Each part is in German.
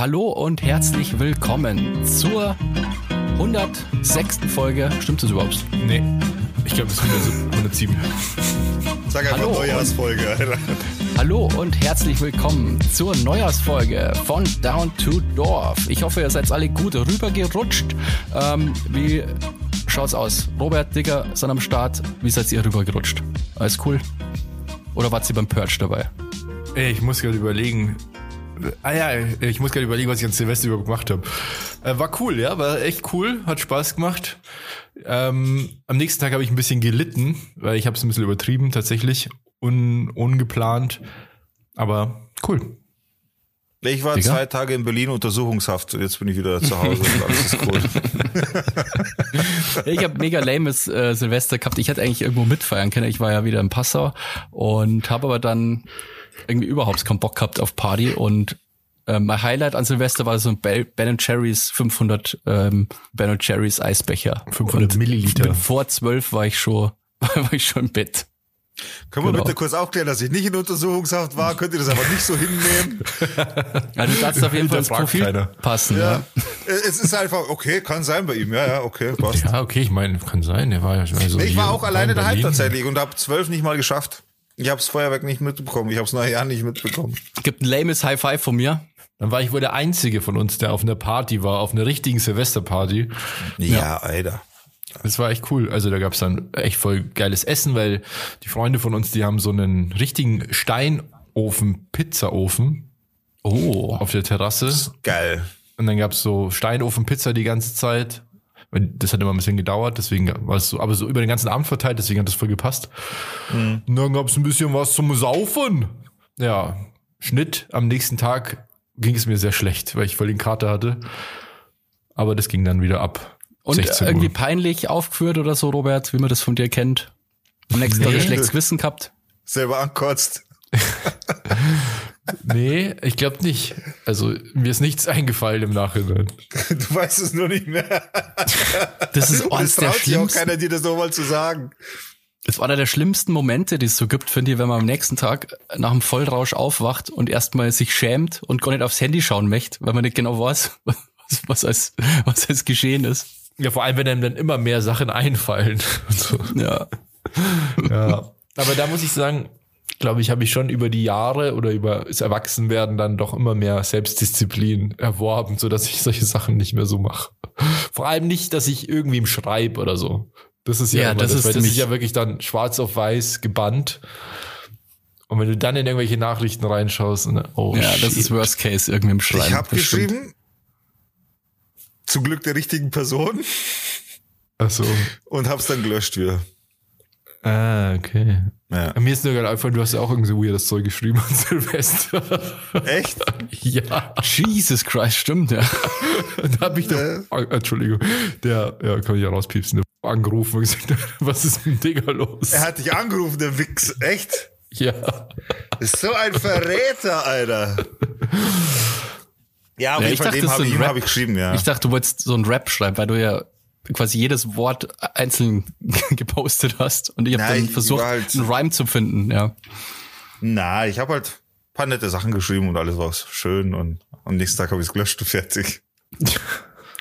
hallo und herzlich willkommen zur 106. Folge. Stimmt das überhaupt? Nee, ich glaube, das ist 107. Sag einfach Hallo Neujahrsfolge, Alter. Hallo und herzlich willkommen zur Neujahrsfolge von Down to Dorf. Ich hoffe, ihr seid alle gut rübergerutscht. Ähm, wie schaut's aus? Robert, Digger sind am Start. Wie seid ihr rübergerutscht? Alles cool? Oder wart ihr beim Purge dabei? Ey, ich muss gerade überlegen. Ah ja, ich muss gerade überlegen, was ich an Silvester überhaupt gemacht habe. Äh, war cool, ja, war echt cool, hat Spaß gemacht. Ähm, am nächsten Tag habe ich ein bisschen gelitten, weil ich habe es ein bisschen übertrieben tatsächlich, un, ungeplant, aber cool. Ich war Digga? zwei Tage in Berlin Untersuchungshaft und jetzt bin ich wieder zu Hause und alles ist cool. Ich habe mega lames äh, Silvester gehabt. Ich hätte eigentlich irgendwo mitfeiern können. Ich war ja wieder in Passau und habe aber dann irgendwie überhaupt keinen Bock gehabt auf Party und äh, mein Highlight an Silvester war so ein Be- Ben Cherries 500 ähm, Ben Cherries Eisbecher. 500 Und Milliliter. Vor zwölf war ich schon, war ich schon im Bett. Können wir Genau. bitte kurz aufklären, dass ich nicht in Untersuchungshaft war? Könnt ihr das aber nicht so hinnehmen? Du darfst auf jeden Fall ins Profil keiner. passen. Ja. Ja. Es ist einfach, okay, kann sein bei ihm. Ja, ja, okay, passt. Ja, okay, ich meine, kann sein. Der war ja also ich war auch alleine in daheim tatsächlich und habe zwölf nicht mal geschafft. Ich habe das Feuerwerk nicht mitbekommen. Ich habe es nachher nicht mitbekommen. Gibt ein lames High Five von mir. Dann war ich wohl der Einzige von uns, der auf einer Party war, auf einer richtigen Silvesterparty. Ja, Alter. Das war echt cool. Also da gab's dann echt voll geiles Essen, weil die Freunde von uns, die haben so einen richtigen Steinofen, Pizzaofen Oh. auf der Terrasse. Geil. Und dann gab's so Steinofen Pizza die ganze Zeit. Weil Das hat immer ein bisschen gedauert, deswegen war es so, aber so über den ganzen Abend verteilt, deswegen hat das voll gepasst. Und dann gab's ein bisschen was zum Saufen. Ja, Schnitt. Am nächsten Tag ging es mir sehr schlecht, weil ich voll den Kater hatte. Aber das ging dann wieder ab. Und 16 Uhr. irgendwie peinlich aufgeführt oder so, Robert, wie man das von dir kennt. Am nächsten Tag Nee. ein schlechtes Gewissen gehabt. Selber ankotzt. Nee, ich glaube nicht. Also mir ist nichts eingefallen im Nachhinein. Du weißt es nur nicht mehr. Das ist eines es der sich auch schlimmsten, keiner, dir das nochmal zu sagen. das war einer der schlimmsten Momente, die es so gibt, finde ich, wenn man am nächsten Tag nach dem Vollrausch aufwacht und erstmal sich schämt und gar nicht aufs Handy schauen möchte, weil man nicht genau weiß, was, was als, was als geschehen ist. Ja, vor allem, wenn einem dann immer mehr Sachen einfallen. Und so. Ja. Ja. Aber da muss ich sagen, glaube ich, habe ich schon über die Jahre oder über das Erwachsenwerden dann doch immer mehr Selbstdisziplin erworben, so dass ich solche Sachen nicht mehr so mache. Vor allem nicht, dass ich irgendwie im Schreib oder so. Das ist ja, Ja, immer das das, ist weil das ist ja wirklich dann schwarz auf weiß gebannt. Und wenn du dann in irgendwelche Nachrichten reinschaust, und, oh Ja, das shit. ist Worst Case irgendwie im Schreiben. Ich habe das stimmt. geschrieben, zum Glück der richtigen Person Ach so. und hab's dann gelöscht wieder. Ah, okay. Ja. Mir ist nur gerade einfach, du hast ja auch irgendwie so weirdes Zeug geschrieben an Silvester. Echt? ja. Jesus Christ, stimmt, ja. Da habe ich doch, Äh. Entschuldigung, der, ja, kann ich ja rauspiepsen, der angerufen und gesagt, was ist mit dem Digger los? Er hat dich angerufen, der Wichs. Echt? ja. Ist so ein Verräter, Alter. Ja, auf Ja, jeden ich Fall dachte, dem habe so ich, hab ich geschrieben, ja. Ich dachte, du wolltest so ein Rap schreiben, weil du ja quasi jedes Wort einzeln gepostet hast und ich habe dann versucht, halt- einen Rhyme zu finden, ja. Na, ich habe halt ein paar nette Sachen geschrieben und alles war schön und am nächsten Tag habe ich es gelöscht und fertig.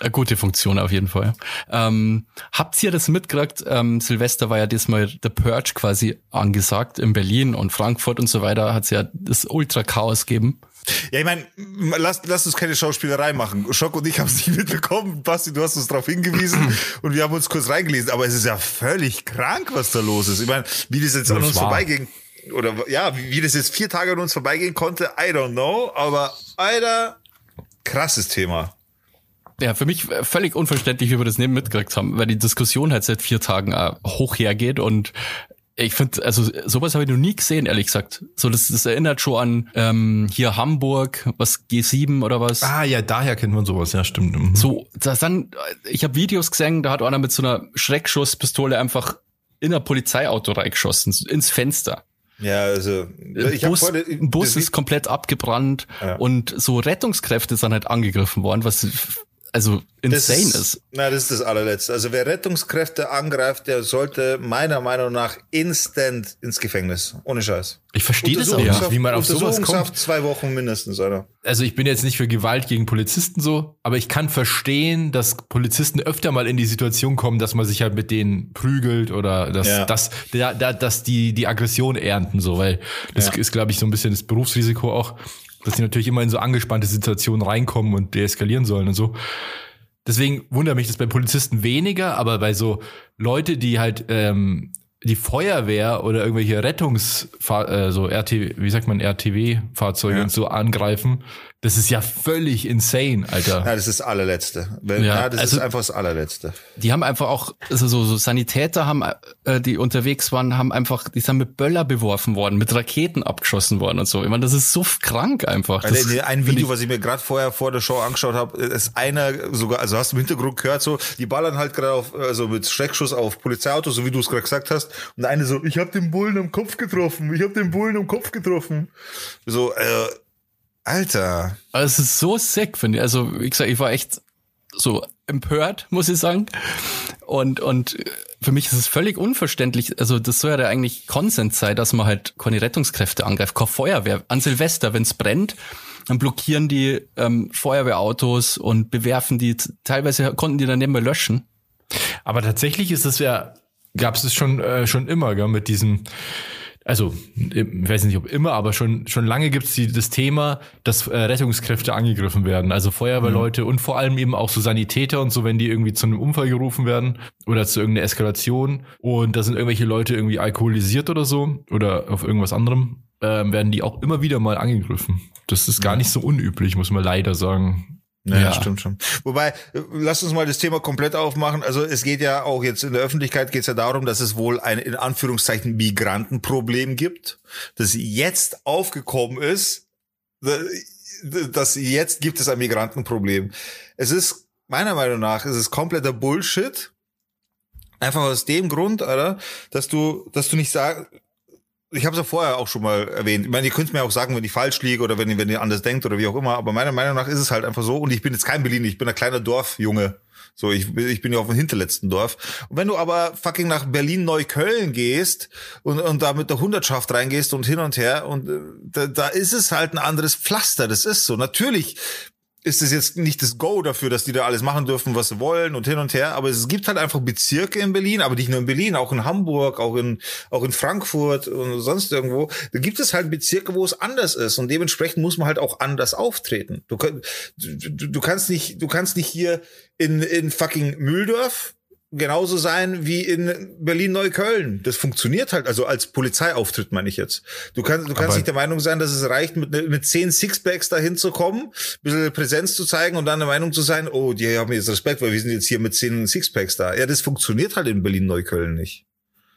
Eine gute Funktion auf jeden Fall. Ähm, habt ihr das mitgekriegt? Ähm, Silvester war ja diesmal der Purge quasi angesagt in Berlin und Frankfurt und so weiter. Hat es ja das Ultra-Chaos gegeben. Ja, ich meine, lass, lass uns keine Schauspielerei machen. Schock und ich haben es nicht mitbekommen. Basti, du hast uns darauf hingewiesen und wir haben uns kurz reingelesen. Aber es ist ja völlig krank, was da los ist. Ich meine, wie das jetzt an Das uns war- vorbeiging, oder ja, wie, wie das jetzt vier Tage an uns vorbeigehen konnte, I don't know. Aber, Alter, krasses Thema. Ja, für mich völlig unverständlich, wie wir das neben mitgekriegt haben, weil die Diskussion halt seit vier Tagen äh, hoch hergeht und ich finde, also sowas habe ich noch nie gesehen, ehrlich gesagt. So, das, das erinnert schon an ähm, hier Hamburg, was G7 oder was. Ah, ja, daher kennt man sowas, ja, stimmt. Mhm. So, das dann, ich habe Videos gesehen, da hat einer mit so einer Schreckschusspistole einfach in ein Polizeiauto reingeschossen, ins Fenster. Ja, also, ich hab Bus, ein Bus ist komplett abgebrannt Ja. und so Rettungskräfte sind halt angegriffen worden, was also insane ist, ist. Na, das ist das allerletzte. Also wer Rettungskräfte angreift, der sollte meiner Meinung nach instant ins Gefängnis. Ohne Scheiß. Ich verstehe das auch nicht, wie man auf sowas kommt. zwei Wochen mindestens, Alter. Also ich bin jetzt nicht für Gewalt gegen Polizisten so, aber ich kann verstehen, dass Polizisten öfter mal in die Situation kommen, dass man sich halt mit denen prügelt oder dass, Ja. dass, da, da, dass die die Aggression ernten, so, weil das Ja. ist, glaube ich, so ein bisschen das Berufsrisiko auch, dass die natürlich immer in so angespannte Situationen reinkommen und deeskalieren sollen und so. Deswegen wundert mich das bei Polizisten weniger, aber bei so Leute, die halt ähm, die Feuerwehr oder irgendwelche Rettungs äh, so RT, wie sagt man RTW-Fahrzeuge Ja. und so angreifen, das ist ja völlig insane, Alter. Ja, das ist das allerletzte. Wenn, Ja, ja, das also- ist einfach das allerletzte. Die haben einfach auch, also so, so Sanitäter haben, äh, die unterwegs waren, haben einfach, die sind mit Böller beworfen worden, mit Raketen abgeschossen worden und so. Ich meine, das ist so krank einfach. Das, Alter, ein Video, ich- was ich mir gerade vorher vor der Show angeschaut habe, ist einer sogar, also hast du im Hintergrund gehört, so, die ballern halt gerade auf, also mit Schreckschuss auf Polizeiautos, so wie du es gerade gesagt hast. Und der eine so, ich habe den Bullen am Kopf getroffen, ich habe den Bullen am Kopf getroffen. So, äh, Alter. Also es ist so sick, finde ich. Also, wie gesagt, ich war echt so empört, muss ich sagen. Und, und für mich ist es völlig unverständlich. Also, das soll ja da eigentlich Konsens sein, dass man halt keine Rettungskräfte angreift, keine Feuerwehr. An Silvester, wenn es brennt, dann blockieren die ähm, Feuerwehrautos und bewerfen die. Teilweise konnten die dann nicht mehr löschen. Aber tatsächlich ist es ja, gab es es schon, äh, schon immer, gell, mit diesem, also ich weiß nicht ob immer, aber schon, schon lange gibt es das Thema, dass äh, Rettungskräfte angegriffen werden. Also Feuerwehrleute und vor allem eben auch so Sanitäter und so, wenn die irgendwie zu einem Unfall gerufen werden oder zu irgendeiner Eskalation und da sind irgendwelche Leute irgendwie alkoholisiert oder so oder auf irgendwas anderem, ähm, werden die auch immer wieder mal angegriffen. Das ist gar nicht so unüblich, muss man leider sagen. Ja, Ja. stimmt schon. Wobei, lass uns mal das Thema komplett aufmachen. Also es geht ja auch jetzt in der Öffentlichkeit geht es ja darum, dass es wohl ein in Anführungszeichen Migrantenproblem gibt, das jetzt aufgekommen ist. Dass jetzt gibt es ein Migrantenproblem. Es ist meiner Meinung nach es ist kompletter Bullshit. Einfach aus dem Grund, Alter, dass du, dass du nicht sagst, ich habe es ja vorher auch schon mal erwähnt. Ich meine, ihr könnt mir auch sagen, wenn ich falsch liege oder wenn ihr, wenn ihr anders denkt oder wie auch immer. Aber meiner Meinung nach ist es halt einfach so. Und ich bin jetzt kein Berliner, ich bin ein kleiner Dorfjunge. So, ich, bin- ich bin ja auf dem hinterletzten Dorf. Und wenn du aber fucking nach Berlin-Neukölln gehst und, und da mit der Hundertschaft reingehst und hin und her und äh, da, da ist es halt ein anderes Pflaster. Das ist so. Natürlich ist es jetzt nicht das Go dafür, dass die da alles machen dürfen, was sie wollen und hin und her. Aber es gibt halt einfach Bezirke in Berlin, aber nicht nur in Berlin, auch in Hamburg, auch in, auch in Frankfurt und sonst irgendwo. Da gibt es halt Bezirke, wo es anders ist und dementsprechend muss man halt auch anders auftreten. Du, du, du kannst nicht, du kannst nicht hier in, in fucking Mühldorf genauso sein wie in Berlin-Neukölln. Das funktioniert halt, also als Polizeiauftritt meine ich jetzt. Du kannst, du kannst Aber- nicht der Meinung sein, dass es reicht, mit, mit zehn Sixpacks dahin zu kommen, ein bisschen Präsenz zu zeigen und dann der Meinung zu sein, oh, die haben jetzt Respekt, weil wir sind jetzt hier mit zehn Sixpacks da. Ja, das funktioniert halt in Berlin-Neukölln nicht.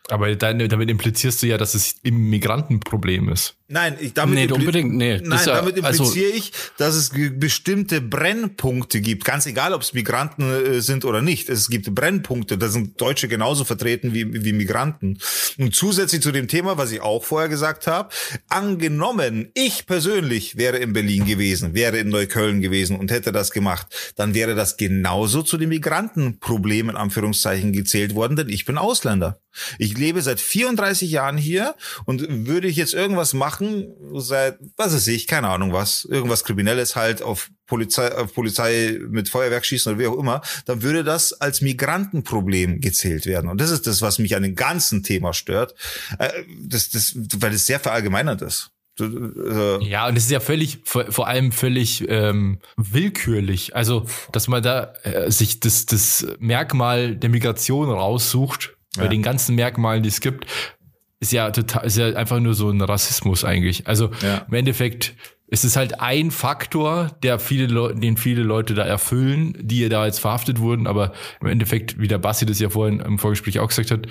Aber deine, damit implizierst du ja, dass es im Migrantenproblem ist. Nein, ich damit Nee, unbedingt, nee. Nein, ist ja- damit also- impliziere ich, dass es bestimmte Brennpunkte gibt. Ganz egal, ob es Migranten äh, sind oder nicht. Es gibt Brennpunkte. Da sind Deutsche genauso vertreten wie, wie Migranten. Und zusätzlich zu dem Thema, was ich auch vorher gesagt habe, angenommen, ich persönlich wäre in Berlin gewesen, wäre in Neukölln gewesen und hätte das gemacht, dann wäre das genauso zu den Migrantenproblemen in Anführungszeichen gezählt worden, denn ich bin Ausländer. Ich lebe seit 34 Jahren hier und würde ich jetzt irgendwas machen, seit, was weiß ich, keine Ahnung was, irgendwas Kriminelles halt auf Polizei, auf Polizei mit Feuerwerk schießen oder wie auch immer, dann würde das als Migrantenproblem gezählt werden. Und das ist das, was mich an dem ganzen Thema stört, äh, das, das, weil es sehr verallgemeinert ist. Äh, Ja, und es ist ja völlig, vor, vor allem völlig ähm, willkürlich. Also, dass man da äh, sich das, das Merkmal der Migration raussucht, bei Ja. den ganzen Merkmalen, die es gibt, ist ja total, ist ja einfach nur so ein Rassismus eigentlich. Also Ja. im Endeffekt ist es halt ein Faktor, der viele Leute, den viele Leute da erfüllen, die da jetzt verhaftet wurden, aber im Endeffekt, wie der Bassi das ja vorhin im Vorgespräch auch gesagt hat,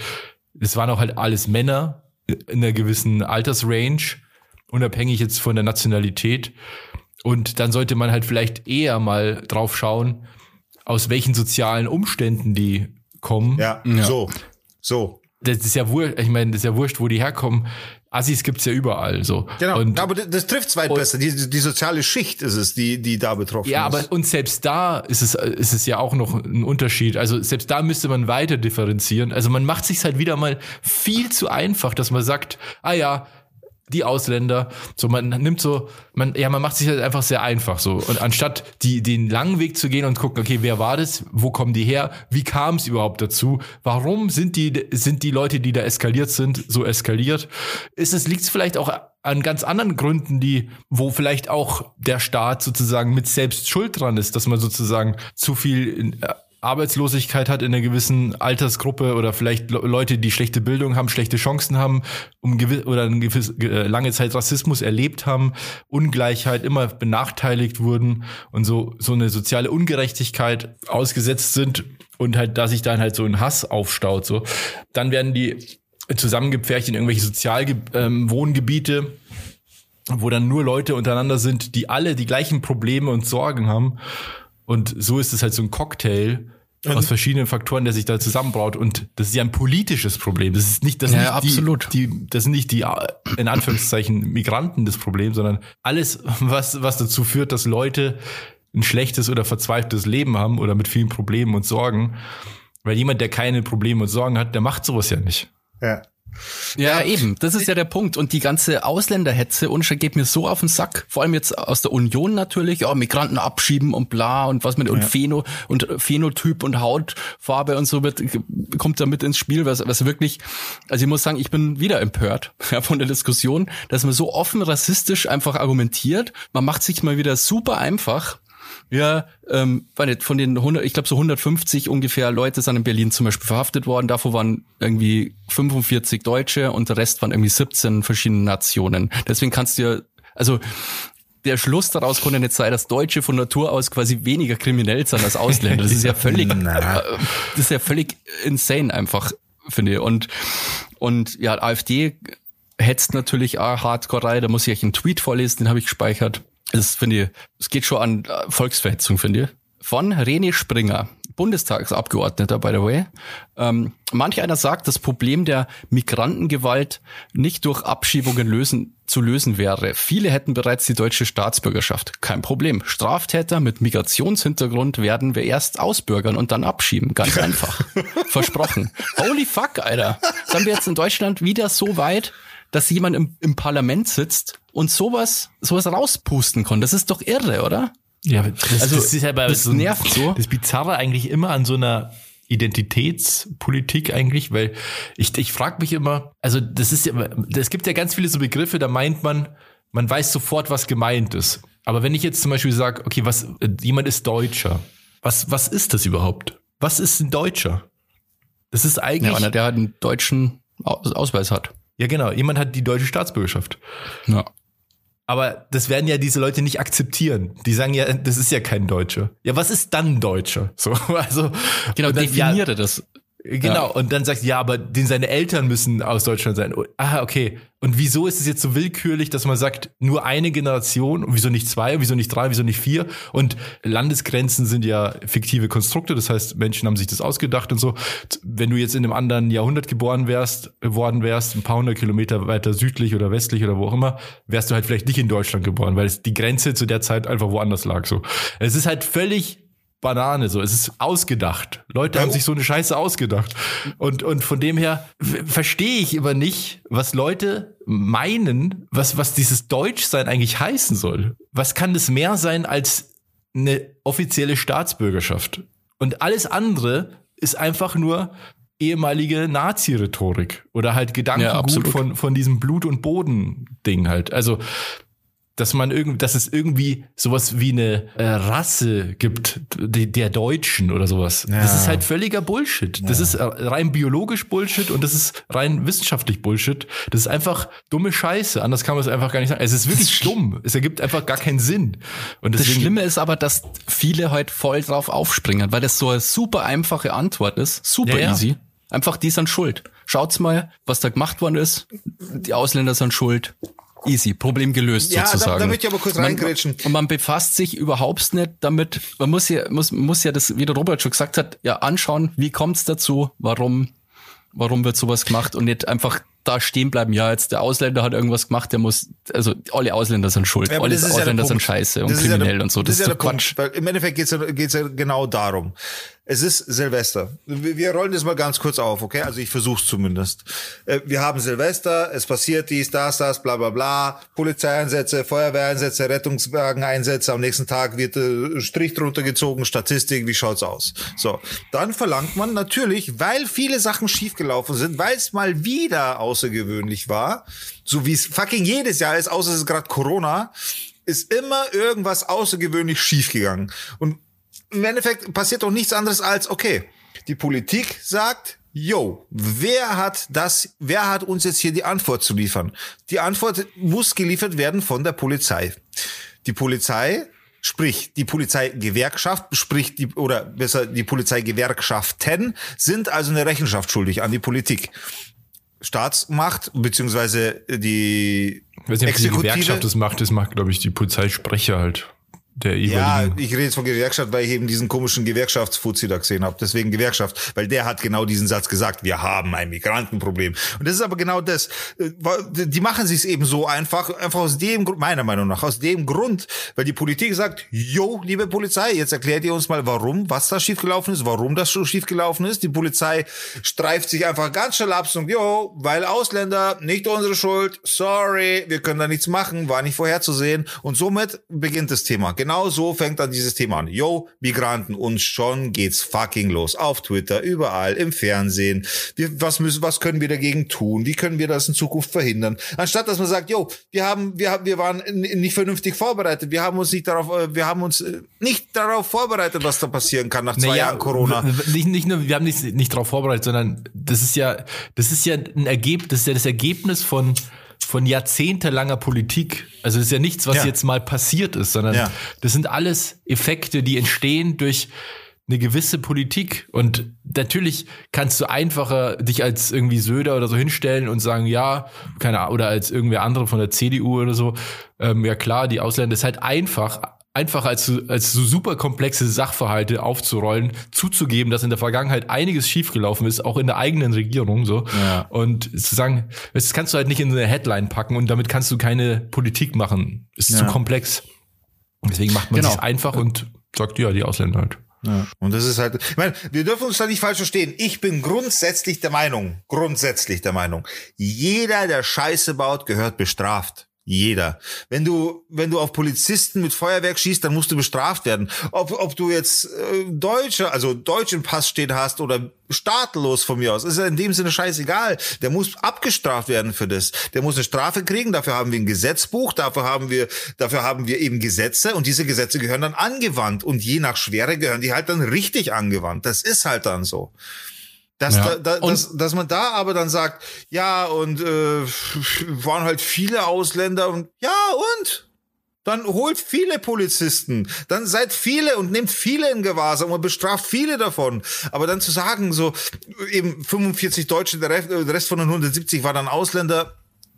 es waren auch halt alles Männer in einer gewissen Altersrange, unabhängig jetzt von der Nationalität. Und dann sollte man halt vielleicht eher mal drauf schauen, aus welchen sozialen Umständen die kommen. ja, Ja. so, so. Das ist ja wurscht, ich meine, das ist ja wurscht, wo die herkommen. Assis gibt's ja überall so. Genau, Und, aber das, das trifft weit besser. Die, die soziale Schicht ist es, die, die da betroffen ja, ist. aber und selbst da ist es, ist es ja auch noch ein Unterschied. Also selbst da müsste man weiter differenzieren. Also man macht sich halt wieder mal viel zu einfach, dass man sagt, ah ja, die Ausländer, so man nimmt so, man ja, man macht sich halt einfach sehr einfach so. Und anstatt die den langen Weg zu gehen und gucken, okay, wer war das, wo kommen die her, wie kam es überhaupt dazu, warum sind die sind die Leute, die da eskaliert sind, so eskaliert, ist es liegt es vielleicht auch an ganz anderen Gründen, die wo vielleicht auch der Staat sozusagen mit selbst Schuld dran ist, dass man sozusagen zu viel äh, Arbeitslosigkeit hat in einer gewissen Altersgruppe oder vielleicht Le Leute, die schlechte Bildung haben, schlechte Chancen haben, um gewiss oder eine gewisse lange Zeit Rassismus erlebt haben, Ungleichheit immer benachteiligt wurden und so so eine soziale Ungerechtigkeit ausgesetzt sind und halt da sich dann halt so ein Hass aufstaut so, dann werden die zusammengepfercht in irgendwelche Sozialwohngebiete, ähm, wo dann nur Leute untereinander sind, die alle die gleichen Probleme und Sorgen haben. Und so ist es halt so ein Cocktail aus verschiedenen Faktoren, der sich da zusammenbraut. Und das ist ja ein politisches Problem. Das ist nicht, das, Ja, nicht absolut. Die, die, das sind nicht die, in Anführungszeichen, Migranten des Problems, sondern alles, was, was dazu führt, dass Leute ein schlechtes oder verzweifeltes Leben haben oder mit vielen Problemen und Sorgen. Weil jemand, der keine Probleme und Sorgen hat, der macht sowas ja nicht. ja. Ja, eben. Das ist ja der Punkt. Und die ganze Ausländerhetze und geht mir so auf den Sack. Vor allem jetzt aus der Union natürlich. Ja, Migranten abschieben und bla und was mit und Phäno und Phänotyp und Hautfarbe und so wird, kommt da mit ins Spiel, was, was wirklich, also ich muss sagen, ich bin wieder empört ja, von der Diskussion, dass man so offen rassistisch einfach argumentiert. Man macht sich mal wieder super einfach. Ja, ähm, war nicht, von den 100, ich glaube so 150 ungefähr Leute sind in Berlin zum Beispiel verhaftet worden. Davon waren irgendwie 45 Deutsche und der Rest waren irgendwie 17 verschiedene Nationen. Deswegen kannst du ja, also der Schluss daraus konnte nicht sein, dass Deutsche von Natur aus quasi weniger kriminell sind als Ausländer. Das ist ja völlig, äh, das ist ja völlig insane einfach, finde ich. Und, und ja, AfD hetzt natürlich auch hardcore rein. Da muss ich euch einen Tweet vorlesen, den habe ich gespeichert. Das finde ich, es geht schon an äh, Volksverhetzung, finde ich. Von René Springer, Bundestagsabgeordneter, by the way. Ähm, manch einer sagt, das Problem der Migrantengewalt nicht durch Abschiebungen lösen, zu lösen wäre. Viele hätten bereits die deutsche Staatsbürgerschaft. Kein Problem. Straftäter mit Migrationshintergrund werden wir erst ausbürgern und dann abschieben. Ganz einfach. Versprochen. Holy fuck, Alter. Sind wir jetzt in Deutschland wieder so weit, dass jemand im, im Parlament sitzt und sowas, sowas rauspusten kann. Das ist doch irre, oder? Ja, das, Also, das ist ja bei das so nervt so. Das Bizarre eigentlich immer an so einer Identitätspolitik eigentlich, weil ich, ich frage mich immer, also das ist ja, es gibt ja ganz viele so Begriffe, da meint man, man weiß sofort, was gemeint ist. Aber wenn ich jetzt zum Beispiel sage, okay, was, jemand ist Deutscher, was, was ist das überhaupt? Was ist ein Deutscher? Das ist eigentlich, Ja, einer, der einen deutschen Aus- Ausweis hat. Ja genau, jemand hat die deutsche Staatsbürgerschaft. Ja. Aber das werden ja diese Leute nicht akzeptieren. Die sagen ja, das ist ja kein Deutscher. Ja, was ist dann Deutscher? So, also Genau, dann, definiere das. Ja, genau. Und dann sagst du, ja, aber den seine Eltern müssen aus Deutschland sein. Ah, okay. Und wieso ist es jetzt so willkürlich, dass man sagt, nur eine Generation? Und wieso nicht zwei? Wieso nicht drei? Wieso nicht vier? Und Landesgrenzen sind ja fiktive Konstrukte. Das heißt, Menschen haben sich das ausgedacht und so. Wenn du jetzt in einem anderen Jahrhundert geboren wärst, worden wärst, ein paar hundert Kilometer weiter südlich oder westlich oder wo auch immer, wärst du halt vielleicht nicht in Deutschland geboren, weil die Grenze zu der Zeit einfach woanders lag, so. Es ist halt völlig Banane, so. Es ist ausgedacht. Leute haben sich so eine Scheiße ausgedacht. Und, und von dem her verstehe ich immer nicht, was Leute meinen, was, was dieses Deutschsein eigentlich heißen soll. Was kann das mehr sein als eine offizielle Staatsbürgerschaft? Und alles andere ist einfach nur ehemalige Nazi-Rhetorik oder halt Ja, Gedankengut absolut. von, von diesem Blut- und Boden-Ding halt. Also, dass man irgendwie, dass es irgendwie sowas wie eine äh, Rasse gibt, die, der Deutschen oder sowas. Das ist halt völliger Bullshit. Das ist äh, rein biologisch Bullshit und das ist rein wissenschaftlich Bullshit. Das ist einfach dumme Scheiße. Anders kann man es einfach gar nicht sagen. Es ist wirklich dumm. Es ergibt einfach gar keinen Sinn. Und Das deswegen, Schlimme ist aber, dass viele halt voll drauf aufspringen, weil das so eine super einfache Antwort ist. Super Ja, ja. easy. Einfach, die sind schuld. Schaut's mal, was da gemacht worden ist. Die Ausländer sind schuld. Easy. Problem gelöst Ja, da- sozusagen. da möchte ich aber kurz Man- reingrätschen. Und man befasst sich überhaupt nicht damit. Man muss ja, muss, muss ja das, wie der Robert schon gesagt hat, ja anschauen, wie kommt's dazu, warum, warum wird sowas gemacht und nicht einfach da stehen bleiben, ja, jetzt der Ausländer hat irgendwas gemacht, der muss, also alle Ausländer sind schuld, Ja, alle das ist ja der Ausländer sind scheiße und Das ist ja kriminell der- und so. Das, ja ist der doch Quatsch. Punkt, im Endeffekt geht's ja, geht's ja genau darum. Es ist Silvester. Wir wir rollen das mal ganz kurz auf, okay? Also ich versuch's zumindest. Äh, Wir haben Silvester, es passiert dies, das, das, bla bla bla. Polizeieinsätze, Feuerwehreinsätze, Rettungswageneinsätze. Am nächsten Tag wird äh, Strich drunter gezogen, Statistik, wie schaut's aus? So, dann verlangt man natürlich, weil viele Sachen schiefgelaufen sind, weil es mal wieder außergewöhnlich war, so wie es fucking jedes Jahr ist, außer es ist gerade Corona, ist immer irgendwas außergewöhnlich schiefgegangen. Und im Endeffekt passiert doch nichts anderes als, okay, die Politik sagt, yo, wer hat das, wer hat uns jetzt hier die Antwort zu liefern? Die Antwort muss geliefert werden von der Polizei. Die Polizei, sprich die Polizeigewerkschaft, sprich die, oder besser die Polizeigewerkschaften sind also eine Rechenschaft schuldig an die Politik. Staatsmacht, beziehungsweise die Ich weiß nicht, ob die Gewerkschaft das macht, das macht, glaube ich, die Polizeisprecher halt der Ja, ich rede jetzt von Gewerkschaft, weil ich eben diesen komischen Gewerkschaftsfuzzi da gesehen habe. Deswegen Gewerkschaft, weil der hat genau diesen Satz gesagt, wir haben ein Migrantenproblem. Und das ist aber genau das. Äh, Die machen sich eben so einfach, einfach aus dem Grund, meiner Meinung nach, aus dem Grund, weil die Politik sagt, jo, liebe Polizei, jetzt erklärt ihr uns mal, warum, was da schiefgelaufen ist, warum das so schiefgelaufen ist. Die Polizei streift sich einfach ganz schnell ab und jo, weil Ausländer, nicht unsere Schuld, sorry, wir können da nichts machen, war nicht vorherzusehen. Und somit beginnt das Thema. Genau so fängt dann dieses Thema an. Yo, Migranten, und schon geht's fucking los. Auf Twitter, überall, im Fernsehen. Wir, was müssen, was können wir dagegen tun? Wie können wir das in Zukunft verhindern? Anstatt, dass man sagt, yo, wir haben, wir haben, wir waren nicht vernünftig vorbereitet. Wir haben uns nicht darauf, äh, wir haben uns äh, nicht darauf vorbereitet, was da passieren kann nach zwei Jahren Corona. Nicht, nicht nur, wir haben nicht, nicht darauf vorbereitet, sondern das ist ja, das ist ja ein Ergebnis, das ist ja das Ergebnis von, von jahrzehntelanger Politik. Also das ist ja nichts, was Ja. jetzt mal passiert ist, sondern Ja. das sind alles Effekte, die entstehen durch eine gewisse Politik. Und natürlich kannst du einfacher dich als irgendwie Söder oder so hinstellen und sagen, ja, keine Ahnung, oder als irgendwer andere von der CDU oder so, ähm, ja klar, die Ausländer ist halt einfach, einfach als, so- als so super komplexe Sachverhalte aufzurollen, zuzugeben, dass in der Vergangenheit einiges schiefgelaufen ist, auch in der eigenen Regierung so. Ja. Und zu sagen, das kannst du halt nicht in eine Headline packen und damit kannst du keine Politik machen. Ist zu Ja. komplex. Deswegen macht man Genau. einfach und sagt, ja, die Ausländer halt. Ja. Und das ist halt, ich meine, wir dürfen uns da nicht falsch verstehen. Ich bin grundsätzlich der Meinung, grundsätzlich der Meinung, jeder, der Scheiße baut, gehört bestraft. Jeder. Wenn du, wenn du auf Polizisten mit Feuerwerk schießt, dann musst du bestraft werden. Ob, ob du jetzt äh, Deutsche, also deutschen Pass stehen hast oder staatenlos von mir aus, ist ja in dem Sinne scheißegal. Der muss abgestraft werden für das. Der muss eine Strafe kriegen. Dafür haben wir ein Gesetzbuch. Dafür haben wir, dafür haben wir eben Gesetze und diese Gesetze gehören dann angewandt und je nach Schwere gehören die halt dann richtig angewandt. Das ist halt dann so. Dass, Ja. da, da, dass, dass man da aber dann sagt, ja, und äh, waren halt viele Ausländer und ja, und? Dann holt viele Polizisten, dann seid viele und nehmt viele in Gewahrsam und bestraft viele davon. Aber dann zu sagen, so eben 45 Deutsche, der Rest, der Rest von den 170 war dann Ausländer,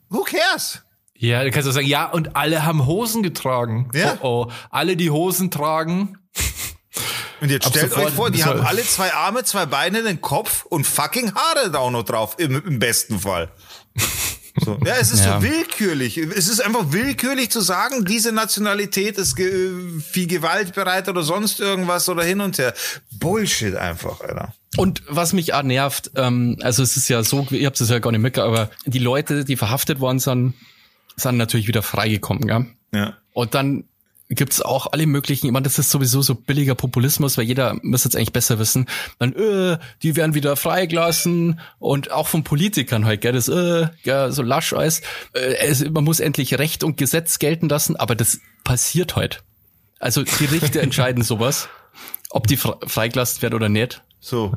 who cares? Ja, du kannst auch sagen, ja, und alle haben Hosen getragen. Ja. Oh, oh. Alle, die Hosen tragen. Und jetzt stellt sofort- euch vor, die haben alle zwei Arme, zwei Beine, den Kopf und fucking Haare da auch noch drauf, im, im besten Fall. So. Ja, es ist Ja. so willkürlich. Es ist einfach willkürlich zu sagen, diese Nationalität ist ge viel gewaltbereit oder sonst irgendwas oder hin und her. Bullshit einfach, Alter. Und was mich auch nervt, ähm, also es ist ja so, ihr habt es ja gar nicht mitgekriegt, aber die Leute, die verhaftet worden sind, sind natürlich wieder freigekommen, gell? Ja. Und dann gibt's auch alle möglichen, ich meine, das ist sowieso so billiger Populismus, weil jeder müsste jetzt eigentlich besser wissen. Dann, äh, die werden wieder freigelassen und auch von Politikern halt, gell, das, äh, ja, so lasch alles. Äh, es, man muss endlich Recht und Gesetz gelten lassen, aber das passiert heute. Also die Richter entscheiden sowas, ob die fre- freigelassen werden oder nicht. So.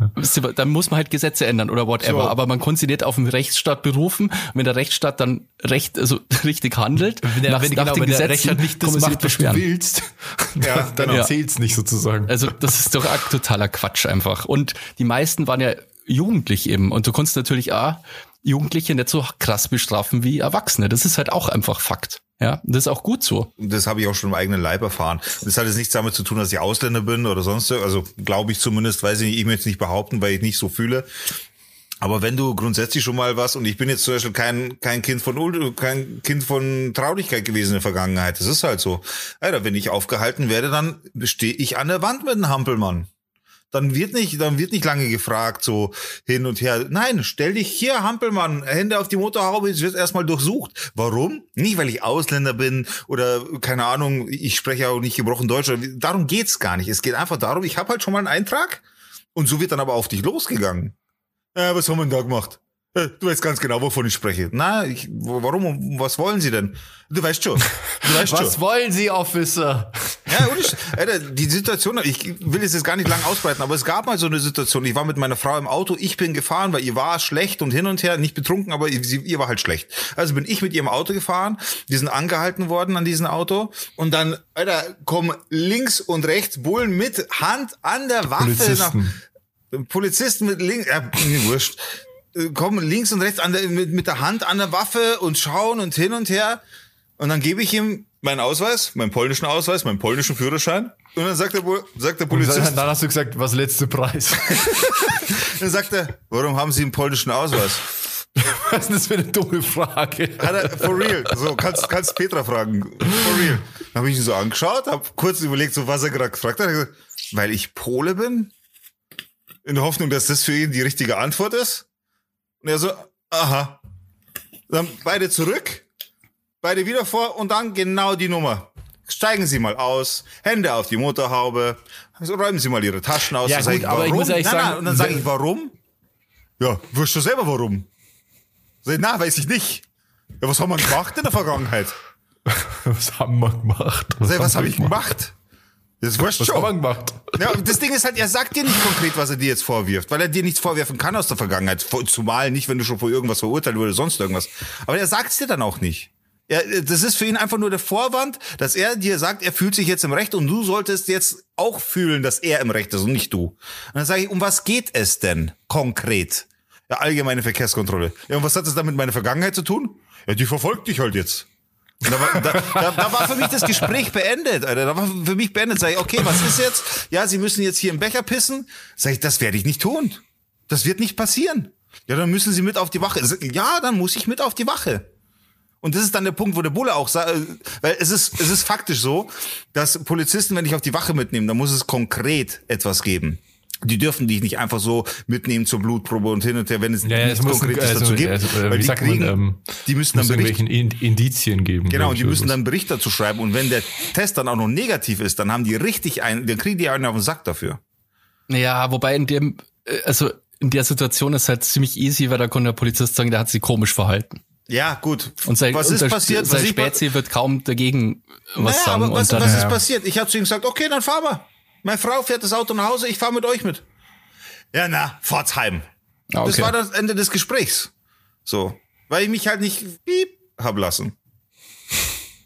Dann muss man halt Gesetze ändern oder whatever. So. Aber man nicht auf den Rechtsstaat berufen. Wenn der Rechtsstaat dann recht, also richtig handelt, Wenn der, wenn, genau, wenn der Rechtsstaat nicht das macht, was du willst, Ja, dann, dann genau. zählt's nicht sozusagen. Also das ist doch totaler Quatsch einfach. Und die meisten waren ja jugendlich eben. Und du konntest natürlich auch Jugendliche nicht so krass bestrafen wie Erwachsene. Das ist halt auch einfach Fakt. Ja, das ist auch gut so. Das habe ich auch schon im eigenen Leib erfahren. Das hat jetzt nichts damit zu tun, dass ich Ausländer bin oder sonst, also glaube ich zumindest, weiß ich nicht, ich möchte es nicht behaupten, weil ich nicht so fühle. Aber wenn du grundsätzlich schon mal was, und ich bin jetzt zum Beispiel kein, kein Kind von kein Kind von Traurigkeit gewesen in der Vergangenheit. Das ist halt so. Alter, wenn ich aufgehalten werde, dann stehe ich an der Wand mit einem Hampelmann. Dann wird nicht, dann wird nicht lange gefragt, so hin und her. Nein, stell dich hier, Hampelmann, Hände auf die Motorhaube, es wird erstmal durchsucht. Warum? Nicht, weil ich Ausländer bin oder keine Ahnung, ich spreche auch nicht gebrochen Deutsch. Darum geht's gar nicht. Es geht einfach darum, ich habe halt schon mal einen Eintrag und so wird dann aber auf dich losgegangen. Äh, was haben wir denn da gemacht? Äh, Du weißt ganz genau, wovon ich spreche. Na, ich, warum? Was wollen Sie denn? Du weißt schon. Du weißt Was schon. wollen Sie, Officer? Ja, ohne Sch- Alter, die Situation, ich will es jetzt gar nicht lang ausbreiten, aber es gab mal so eine Situation. Ich war mit meiner Frau im Auto, ich bin gefahren, weil ihr war schlecht und hin und her, nicht betrunken, aber ihr, sie, ihr war halt schlecht. Also bin ich mit ihrem Auto gefahren, wir sind angehalten worden an diesem Auto und dann, Alter, kommen links und rechts Bullen mit Hand an der Waffe Polizisten. nach. Polizisten mit links, mir wurscht, äh, kommen links und rechts der, mit, mit der Hand an der Waffe und schauen und hin und her. Und dann gebe ich ihm meinen Ausweis, meinen polnischen Ausweis, meinen polnischen Führerschein. Und dann sagt der, sagt der Und dann, Polizist, dann hast du gesagt, was letzte Preis? dann sagt er, warum haben Sie einen polnischen Ausweis? was ist das für eine dumme Frage? Hat er, for real. So, kannst, kannst Petra fragen. For real. Dann habe ich ihn so angeschaut, habe kurz überlegt, so was er gerade gefragt hat. Hat gesagt, weil ich Pole bin? In der Hoffnung, dass das für ihn die richtige Antwort ist? Und er so, aha. Dann beide zurück, beide wieder vor und dann genau die Nummer. Steigen Sie mal aus, Hände auf die Motorhaube, also räumen Sie mal Ihre Taschen aus. Ja, gut, aber ich muss ehrlich nein, sagen, nein. Und dann sage ich, warum? Ja, wirst du selber warum? Sag ich, na, weiß ich nicht. Ja, was haben wir gemacht in der Vergangenheit? Was haben wir gemacht? Ich, was haben habe wir ich gemacht? Das weißt Was schon. gemacht? Ja, das Ding ist halt, er sagt dir nicht konkret, was er dir jetzt vorwirft, weil er dir nichts vorwerfen kann aus der Vergangenheit. Zumal nicht, wenn du schon vor irgendwas verurteilt oder sonst irgendwas. Aber er sagt es dir dann auch nicht. Er, das ist für ihn einfach nur der Vorwand, dass er dir sagt, er fühlt sich jetzt im Recht und du solltest jetzt auch fühlen, dass er im Recht ist und nicht du. Und dann sage ich, um was geht es denn konkret? Ja, allgemeine Verkehrskontrolle. Ja, und was hat das dann mit meiner Vergangenheit zu tun? Ja, die verfolgt dich halt jetzt. Da war, da, da, da war für mich das Gespräch beendet, Alter. Da war für mich beendet. Sag ich, okay, was ist jetzt? Ja, Sie müssen jetzt hier im Becher pissen. Sag ich, das werde ich nicht tun. Das wird nicht passieren. Ja, dann müssen Sie mit auf die Wache. Ja, dann muss ich mit auf die Wache. Und das ist dann der Punkt, wo der Bulle auch sagt, weil es ist, es ist faktisch so, dass Polizisten, wenn ich auf die Wache mitnehmen, dann muss es konkret etwas geben. Die dürfen dich nicht einfach so mitnehmen zur Blutprobe und hin und her, wenn es Ja, nichts Konkretes also, dazu gibt. also, äh, weil wie die sagt man, kriegen, ähm, die müssen dann Bericht Indizien geben. Genau, und die müssen dann einen Bericht dazu schreiben. Und wenn der Test dann auch noch negativ ist, dann haben die richtig einen, dann kriegen die einen auf den Sack dafür. Ja, wobei in dem, äh, also in der Situation ist halt ziemlich easy, weil da kann der Polizist sagen, der hat sich komisch verhalten. Ja, gut. Und sein, was und ist der, passiert? Sein was ich, Spezi wird kaum dagegen was naja, sagen. aber was, und dann, was ist Ja. passiert? Ich habe zu ihm gesagt, okay, dann fahr mal. Meine Frau fährt das Auto nach Hause, ich fahr mit euch mit. Ja, na, fahrt's heim. Ah, Das okay. war das Ende des Gesprächs. So. Weil ich mich halt nicht piep hab lassen.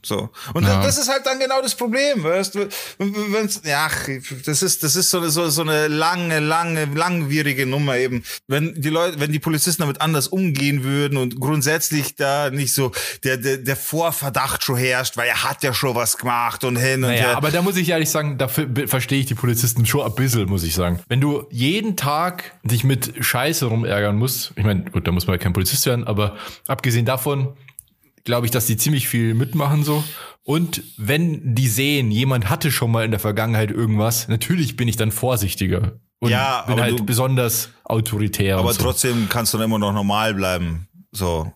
So. Und Ja. das ist halt dann genau das Problem, weißt du? Wenn's, ja, ach, das ist, das ist so, so, so eine lange, lange, langwierige Nummer eben. Wenn die Leute, wenn die Polizisten damit anders umgehen würden und grundsätzlich da nicht so der, der, der Vorverdacht schon herrscht, weil er hat ja schon was gemacht und hin und Naja, her. aber da muss ich ehrlich sagen, dafür verstehe ich die Polizisten schon ein bisschen, muss ich sagen. Wenn du jeden Tag dich mit Scheiße rumärgern musst, ich meine, gut, da muss man ja kein Polizist werden, aber abgesehen davon glaube ich, dass die ziemlich viel mitmachen so. Und wenn die sehen, jemand hatte schon mal in der Vergangenheit irgendwas, natürlich bin ich dann vorsichtiger. Und Ja, bin halt du- besonders autoritär. aber so. trotzdem kannst du dann immer noch normal bleiben. So.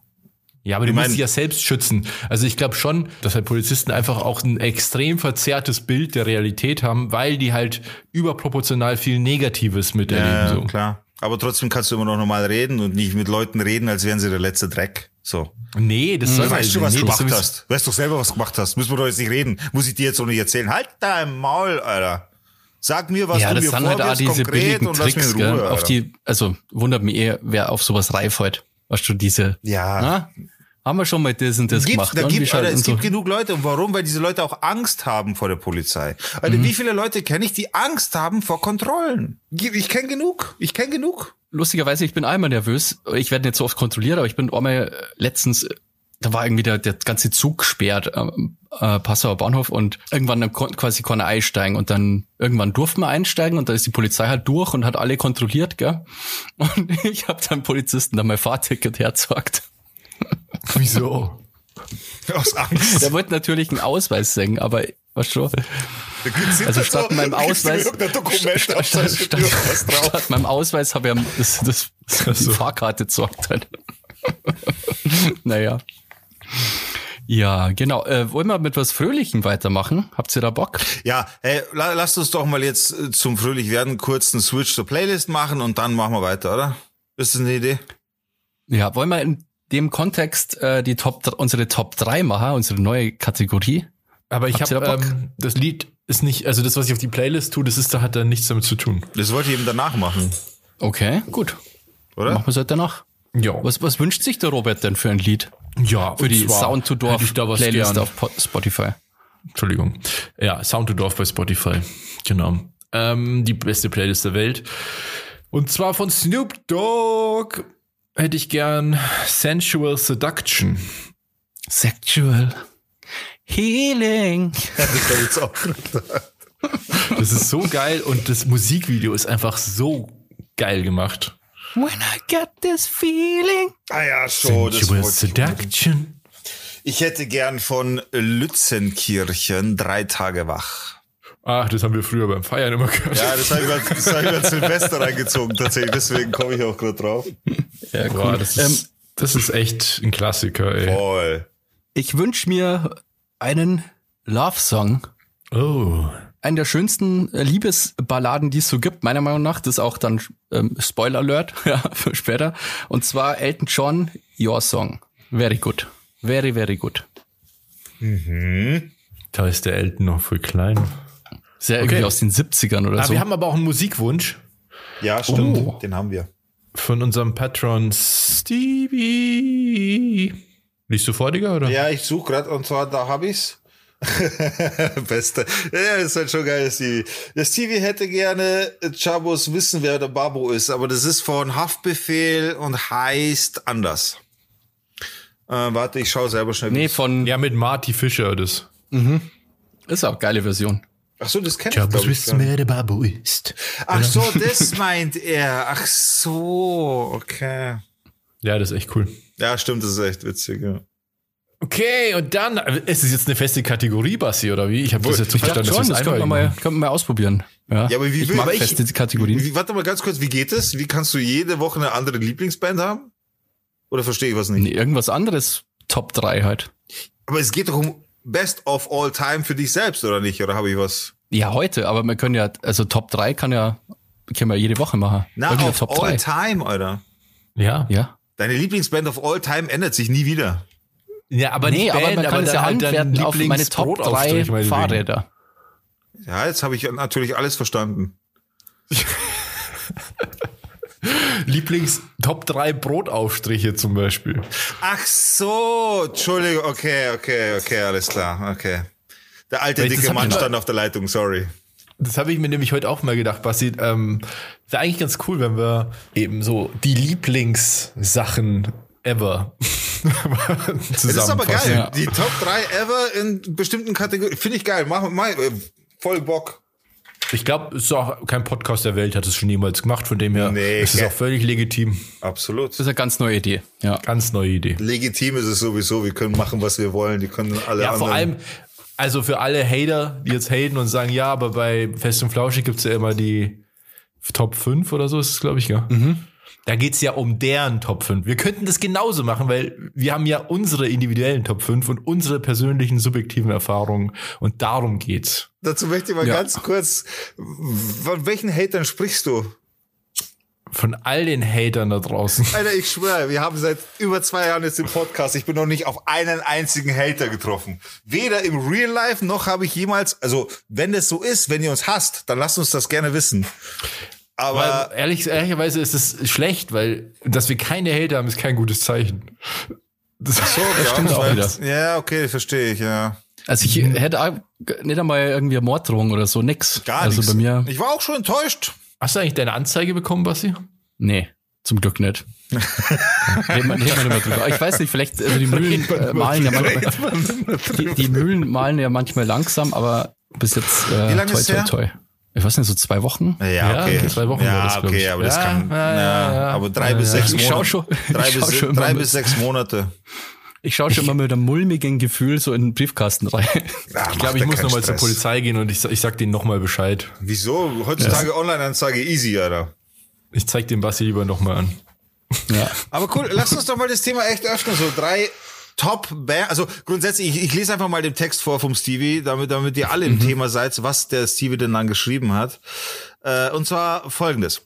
Ja, aber du Ich musst mein- dich ja selbst schützen. Also ich glaube schon, dass halt Polizisten einfach auch ein extrem verzerrtes Bild der Realität haben, weil die halt überproportional viel Negatives miterleben. Ja, so. klar. Aber trotzdem kannst du immer noch normal reden und nicht mit Leuten reden, als wären sie der letzte Dreck. So. Nee, das soll Du weißt schon, was nee, du gemacht hast. Weißt doch selber, was du gemacht hast. Müssen wir doch jetzt nicht reden. Muss ich dir jetzt auch nicht erzählen. Halt dein Maul, Alter. Sag mir, was ja, du das mir sind halt auch diese konkret billigen und lass mich Tricks, in Ruhe. gell, auf die, also wundert mich eher, wer auf sowas reif halt. Weißt du, diese, Ja. na, haben wir schon mal das und das Gibt, gemacht. da und gibt, Alter, es so. gibt genug Leute. Und warum? Weil diese Leute auch Angst haben vor der Polizei. Alter, Mhm. wie viele Leute kenne ich, die Angst haben vor Kontrollen? Ich kenne genug. Ich kenne genug. Lustigerweise, ich bin einmal nervös. Ich werde nicht so oft kontrolliert, aber ich bin einmal äh, letztens äh, da war irgendwie der, der ganze Zug gesperrt, äh, äh, Passauer Bahnhof und irgendwann quasi konnte einsteigen und dann irgendwann durften wir einsteigen und da ist die Polizei halt durch und hat alle kontrolliert, gell? Und ich habe dann Polizisten dann mein Fahrticket herzagt. Wieso? Aus Angst. Der wollte natürlich einen Ausweis singen, aber was schon. Also statt so, meinem Ausweis, statt, statt, statt, statt meinem Ausweis habe ich das, das, das die Fahrkarte. Halt. naja. Ja, genau. Äh, wollen wir mit was Fröhlichem weitermachen? Habt ihr da Bock? Ja, hey, la lasst uns doch mal jetzt äh, zum Fröhlich werden kurz einen Switch zur Playlist machen und dann machen wir weiter, oder? Ist das eine Idee? Ja, wollen wir in dem Kontext äh, die Top, unsere Top 3 machen, unsere neue Kategorie? Aber ich habe ähm, das Lied ist nicht, also das, was ich auf die Playlist tue, das ist, da hat da nichts damit zu tun. Das wollte ich eben danach machen. Okay, gut. Oder? Machen wir es halt danach. Ja. Was, was wünscht sich der Robert denn für ein Lied? Ja, für die Sound to Dorf Playlist auf Spotify. Entschuldigung. Ja, Sound to Dorf bei Spotify. Genau. Ähm, die beste Playlist der Welt. Und zwar von Snoop Dogg hätte ich gern Sensual Seduction. Sexual Healing. das ist so geil und das Musikvideo ist einfach so geil gemacht. When I get this feeling. Ah ja, so. Sensual das Seduction. Ich hätte gern von Lützenkirchen drei Tage wach. Ach, das haben wir früher beim Feiern immer gehört. Ja, das habe ich, hab ich mal Silvester reingezogen, tatsächlich. Deswegen komme ich auch gerade drauf. Ja, cool. Boah, das, ist, ähm, das ist echt ein Klassiker, ey. Voll. Ich wünsche mir einen Love-Song. Oh eine der schönsten äh, Liebesballaden, die es so gibt, meiner Meinung nach. Das ist auch dann ähm, Spoiler Alert ja, für später. Und zwar Elton John, Your Song. Very good. Very, very good. Mhm. Da ist der Elton noch voll klein. Ist ja okay. irgendwie aus den 70ern oder ah, so. Wir haben aber auch einen Musikwunsch. Ja, stimmt. Oh. Den haben wir. Von unserem Patron Stevie. Liest du vor, Digga, oder? Ja, ich suche gerade und zwar, da habe ich's. Beste. Ja, ist halt schon geil, Stevie. Der Stevie hätte gerne Chabos wissen, wer der Babo ist, aber das ist von Haftbefehl und heißt anders. Äh, warte, ich schaue selber schnell. Nee, von. Ja, mit Marty Fischer, das. Mhm. Ist auch geile Version. Ach so, das kennt ich. Chabos wissen, wer der Babo ist. Ach so, das meint er. Ach so, okay. Ja, das ist echt cool. Ja, stimmt, das ist echt witzig, ja. Okay, und dann, ist es jetzt eine feste Kategorie, Bassi, oder wie? Ich habe das jetzt so verstanden, schon, das können wir, mal, können wir mal ausprobieren. Ja, ja aber wie will ich feste Kategorien. Wie, warte mal ganz kurz, wie geht es? Wie kannst du jede Woche eine andere Lieblingsband haben? Oder verstehe ich was nicht? Nee, irgendwas anderes, Top 3 halt. Aber es geht doch um Best of All Time für dich selbst, oder nicht? Oder habe ich was? Ja, heute, aber wir können ja, also Top 3 kann ja, können wir jede Woche machen. Na, Irgendwie auf Top All 3. Time, Alter. Ja. Ja. Deine Lieblingsband of All Time ändert sich nie wieder. Ja, aber nee, Band, aber man kann es ja halt anwerten auf meine Top 3 Fahrräder. Ja, jetzt habe ich natürlich alles verstanden. Lieblings Top 3 Brotaufstriche zum Beispiel. Ach so, Entschuldigung, okay, okay, okay, alles klar, okay. Der alte Weil dicke Mann stand auf der Leitung, sorry. Das habe ich mir nämlich heute auch mal gedacht, Basti. Ähm, wäre eigentlich ganz cool, wenn wir eben so die Lieblingssachen ever. das ist aber geil. Ja. Die Top 3 ever in bestimmten Kategorien. Finde ich geil. Mach mal äh, voll Bock. Ich glaube, es ist auch kein Podcast der Welt hat es schon jemals gemacht, von dem her nee, ist es auch völlig legitim. Absolut. Das ist eine ganz neue Idee. Ja. Ganz neue Idee. Legitim ist es sowieso. Wir können machen, was wir wollen. Die können alle Ja, vor allem, also für alle Hater, die jetzt haten und sagen, ja, aber bei Fest und Flauschig gibt's ja immer die Top 5 oder so ist es, glaube ich, ja. Mhm. Da geht's ja um deren Top 5. Wir könnten das genauso machen, weil wir haben ja unsere individuellen Top 5 und unsere persönlichen subjektiven Erfahrungen und darum geht's. Dazu möchte ich mal ja. ganz kurz, von welchen Hatern sprichst du? Von all den Hatern da draußen. Alter, ich schwöre, wir haben seit über zwei Jahren jetzt den Podcast. Ich bin noch nicht auf einen einzigen Hater getroffen. Weder im Real Life noch habe ich jemals, also wenn es so ist, wenn ihr uns hasst, dann lasst uns das gerne wissen. Aber weil, ehrlich, ehrlicherweise ist es schlecht, weil dass wir keine Hater haben, ist kein gutes Zeichen. Das, so, das stimmt auch wieder. Ja, okay, verstehe ich, ja. Also ich hätte nicht einmal irgendwie Morddrohung oder so, nix. Gar also nichts. bei mir. Ich war auch schon enttäuscht. Hast du eigentlich deine Anzeige bekommen, Basti? Nee. Zum Glück nicht. reden, wir, reden wir nicht mehr drüber. Ich weiß nicht, vielleicht, also die Mühlen äh, malen ja manchmal, die, die Mühlen malen ja manchmal langsam, aber bis jetzt äh, Wie lange toi, ist toi, toi. Ich weiß nicht, so zwei Wochen? Ja, okay. zwei Wochen ja, war das, okay, ich. aber das Ja, kann, ja, ja, ja, ja. aber drei Ja, bis ja. sechs Ich schau Monate. schon- drei ich bis, schon drei bis sechs Monate. Ich schaue schon mal mit einem mulmigen Gefühl so in den Briefkasten rein. Ja, Ich glaube, ich muss nochmal zur Polizei gehen und ich, ich sag denen nochmal Bescheid. Wieso? Heutzutage Online-Anzeige easy, Alter. Ich zeig dem Basti lieber nochmal an. Ja. Aber cool, lass uns doch mal das Thema echt öffnen. So drei Top Band. Also grundsätzlich, ich, ich lese einfach mal den Text vor vom Stevie, damit, damit ihr alle im Thema seid, was der Stevie denn dann geschrieben hat. Äh, und zwar folgendes.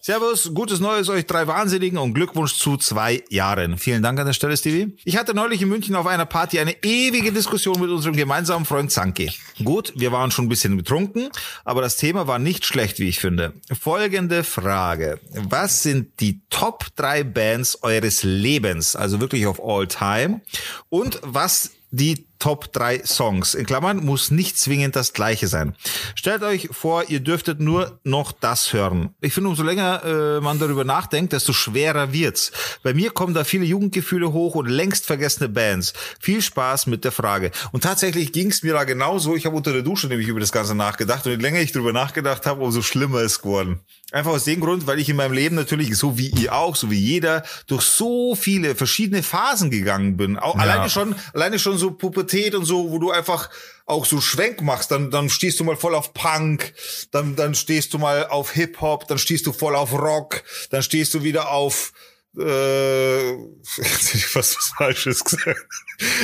Servus, gutes Neues euch drei Wahnsinnigen und Glückwunsch zu zwei Jahren. Vielen Dank an der Stelle, Stevie. Ich hatte neulich in München auf einer Party eine ewige Diskussion mit unserem gemeinsamen Freund Zanke. Gut, wir waren schon ein bisschen betrunken, aber das Thema war nicht schlecht, wie ich finde. Folgende Frage. Was sind die Top drei Bands eures Lebens? Also wirklich auf all time. Und was die Top 3 Songs. In Klammern muss nicht zwingend das gleiche sein. Stellt euch vor, ihr dürftet nur noch das hören. Ich finde, umso länger äh, man darüber nachdenkt, desto schwerer wird's. Bei mir kommen da viele Jugendgefühle hoch und längst vergessene Bands. Viel Spaß mit der Frage. Und tatsächlich ging's mir da genauso. Ich habe unter der Dusche nämlich über das Ganze nachgedacht und je länger ich darüber nachgedacht habe, umso schlimmer ist geworden. Einfach aus dem Grund, weil ich in meinem Leben natürlich, so wie ihr auch, so wie jeder, durch so viele verschiedene Phasen gegangen bin. Auch alleine schon, alleine schon so Pubertät und so, wo du einfach auch so Schwenk machst, dann, dann stehst du mal voll auf Punk, dann, dann stehst du mal auf Hip-Hop, dann stehst du voll auf Rock, dann stehst du wieder auf äh, jetzt hätte ich fast was Falsches gesagt.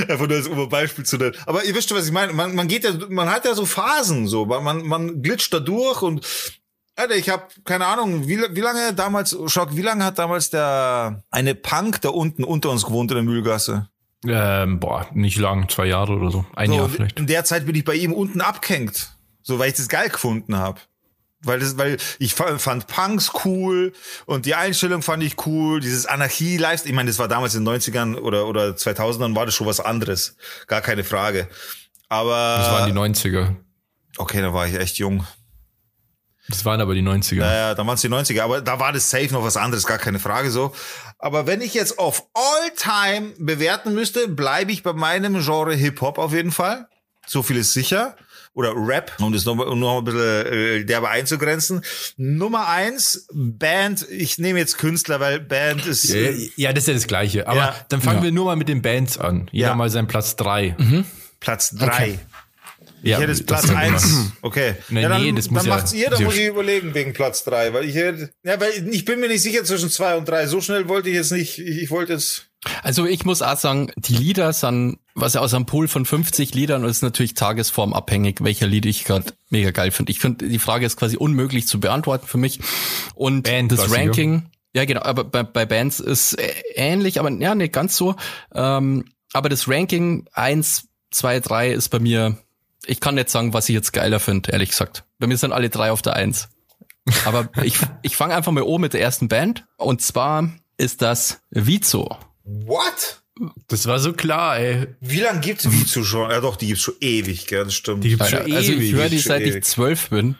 Einfach nur als um ein Beispiel zu nennen. Aber ihr wisst schon, was ich meine. Man, man geht ja, man hat ja so Phasen, so, man, man glitscht da durch und Alter, ich habe keine Ahnung, wie, wie lange damals, Schock, wie lange hat damals der eine Punk da unten unter uns gewohnt in der Mühlgasse? Ähm, boah, nicht lang, zwei Jahre oder so. Ein So, Jahr vielleicht. In der Zeit bin ich bei ihm unten abgehängt. So, weil ich das geil gefunden habe. Weil das, weil ich fa- fand Punks cool und die Einstellung fand ich cool, dieses anarchie lifestyle Ich meine, das war damals in den 90ern oder, oder 2000ern war das schon was anderes. Gar keine Frage. Aber. Das waren die 90er. okay, da war ich echt jung. Das waren aber die 90er. Naja, dann waren es die 90er, aber da war das safe noch was anderes, gar keine Frage so. Aber wenn ich jetzt auf All-Time bewerten müsste, bleibe ich bei meinem Genre Hip-Hop auf jeden Fall. So viel ist sicher. Oder Rap, um das noch, um noch ein bisschen äh, derbe einzugrenzen. Nummer eins, Band, ich nehme jetzt Künstler, weil Band ist... Ja, ja, das ist ja das Gleiche. Aber Ja. dann fangen Ja. wir nur mal mit den Bands an. Jeder Ja. mal seinen Platz drei. Platz drei. Okay. Ja, Ich hätte jetzt das Platz eins. Okay. Nee, ja, dann, nee, das muss dann ja- macht's ihr, dann muss ja- ich überlegen wegen Platz drei, weil ich hätte, ja, weil ich bin mir nicht sicher zwischen zwei und drei. So schnell wollte ich jetzt nicht. Ich, ich wollte jetzt. Also ich muss auch sagen, die Lieder sind, was ja aus einem Pool von 50 Liedern ist natürlich tagesformabhängig, welcher Lied ich gerade mega geil finde. Ich finde, die Frage ist quasi unmöglich zu beantworten für mich. Und Band das ja. Ranking, ja genau, aber bei, bei Bands ist äh, ähnlich, aber ja, nicht ganz so. Ähm, aber das Ranking eins, zwei, drei ist bei mir, ich kann nicht sagen, was ich jetzt geiler finde, ehrlich gesagt. Bei mir sind alle drei auf der Eins. Aber ich, ich fange einfach mal oben mit der ersten Band. Und zwar ist das Vizo. What? Das war so klar, ey. Wie lange gibt's Vizu schon? Ja doch, die gibt's schon ewig, gell? Das stimmt. Die gibt's Also, schon also ich ewig. höre die schon seit ewig. ich zwölf bin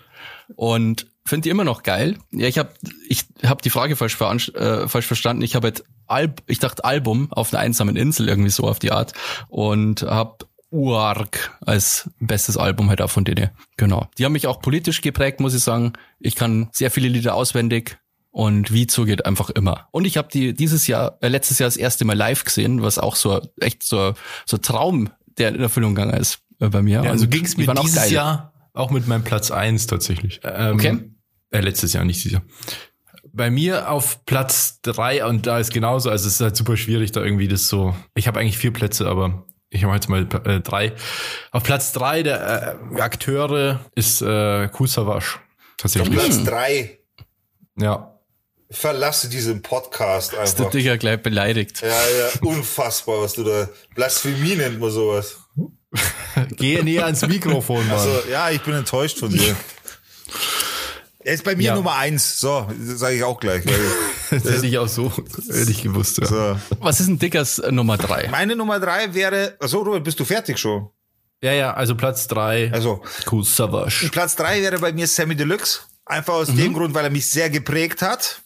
und finde die immer noch geil. Ja, ich habe ich hab die Frage falsch, veranst- äh, falsch verstanden. Ich habe halt Alb ich dachte Album auf einer einsamen Insel irgendwie so auf die Art und habe Uark als bestes Album halt auch von denen. Genau. Die haben mich auch politisch geprägt, muss ich sagen. Ich kann sehr viele Lieder auswendig und Vizo geht einfach immer. Und ich habe die dieses Jahr, äh, letztes Jahr das erste Mal live gesehen, was auch so echt so so Traum, der in Erfüllung gegangen ist äh, bei mir. Ja, also ging's die mir auch dieses geil. Jahr auch mit meinem Platz eins tatsächlich. Ähm, Okay. Äh, letztes Jahr, nicht dieses Jahr. Bei mir auf Platz drei und da ist genauso, also es ist halt super schwierig, da irgendwie das so. Ich habe eigentlich vier Plätze, aber ich habe jetzt mal äh, drei. Auf Platz drei der äh, Akteure ist äh, Kusawasch. Tatsächlich. Platz drei. Ja. Verlasse diesen Podcast Ist der einfach. Digger gleich beleidigt. Ja, ja, unfassbar, was du da. Blasphemie nennt man sowas. Geh näher ans Mikrofon, Mann. Also, ja, ich bin enttäuscht von dir. Er ist bei mir Ja. Nummer eins. So, sage ich auch gleich. Das hätte ich auch so hätte ich gewusst. Ja. so. Was ist ein Dickers äh, Nummer drei? Meine Nummer drei wäre. Achso, Robert, bist du fertig schon? ja, ja, also Platz drei. Also, Kusawasch. Platz drei wäre bei mir Sammy Deluxe. Einfach aus Mhm. dem Grund, weil er mich sehr geprägt hat.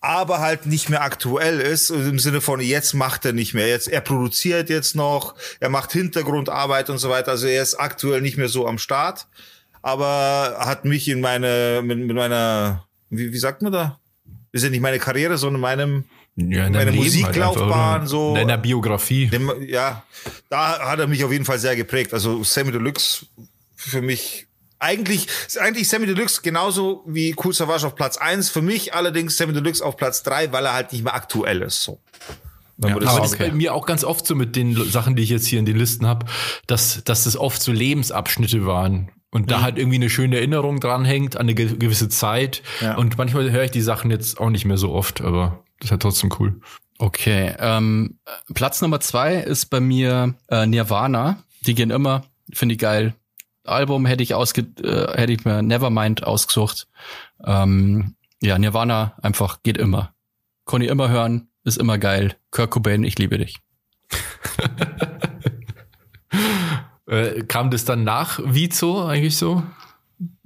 aber halt nicht mehr aktuell ist, im Sinne von jetzt macht er nicht mehr. Jetzt, er produziert jetzt noch, er macht Hintergrundarbeit und so weiter. Also er ist aktuell nicht mehr so am Start, aber hat mich in meine, mit, mit meiner, wie, wie sagt man da? Ist ja nicht meine Karriere, sondern meinem, Ja, in meine Leben Musiklaufbahn halt so. In deiner Biografie. Dem, ja, da hat er mich auf jeden Fall sehr geprägt. Also Sammy Deluxe für mich eigentlich ist eigentlich Sammy Deluxe genauso wie Cool Savage auf Platz eins. Für mich allerdings Sammy Deluxe auf Platz drei, weil er halt nicht mehr aktuell ist. So. Das Aber das ist bei mir auch ganz oft so mit den Sachen, die ich jetzt hier in den Listen habe, dass, dass das oft so Lebensabschnitte waren. Und Mhm. da halt irgendwie eine schöne Erinnerung dranhängt an eine ge- gewisse Zeit. Ja. Und manchmal höre ich die Sachen jetzt auch nicht mehr so oft, aber das ist halt trotzdem cool. Okay, ähm, Platz Nummer zwei ist bei mir äh, Nirvana. Die gehen immer, finde ich geil. Album hätte ich ausge äh, hätte ich mir Nevermind ausgesucht. Ähm, ja, Nirvana einfach geht immer. Kann ich immer hören, ist immer geil. Kurt Cobain, ich liebe dich. Äh, kam das dann nach Vizo eigentlich so?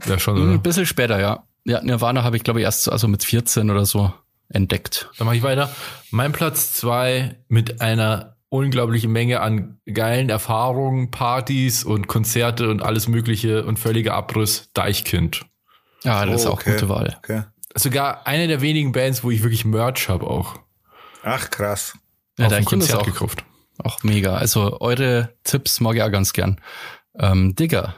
Ja, schon, Ein oder? bisschen später, ja. Ja, Nirvana habe ich glaube ich erst so- also mit 14 oder so entdeckt. Dann mache ich weiter. Mein Platz zwei mit einer unglaublichen Menge an geilen Erfahrungen, Partys und Konzerte und alles Mögliche und völliger Abriss, Deichkind. Ja, das ist Oh, auch okay. gute Wahl. Okay. Sogar eine der wenigen Bands, wo ich wirklich Merch habe auch. Ach krass. Ja, auf dein dem Kind ist Konzert auch, gekauft. Auch mega. Also eure Tipps mag ich auch ganz gern. Ähm, Digger.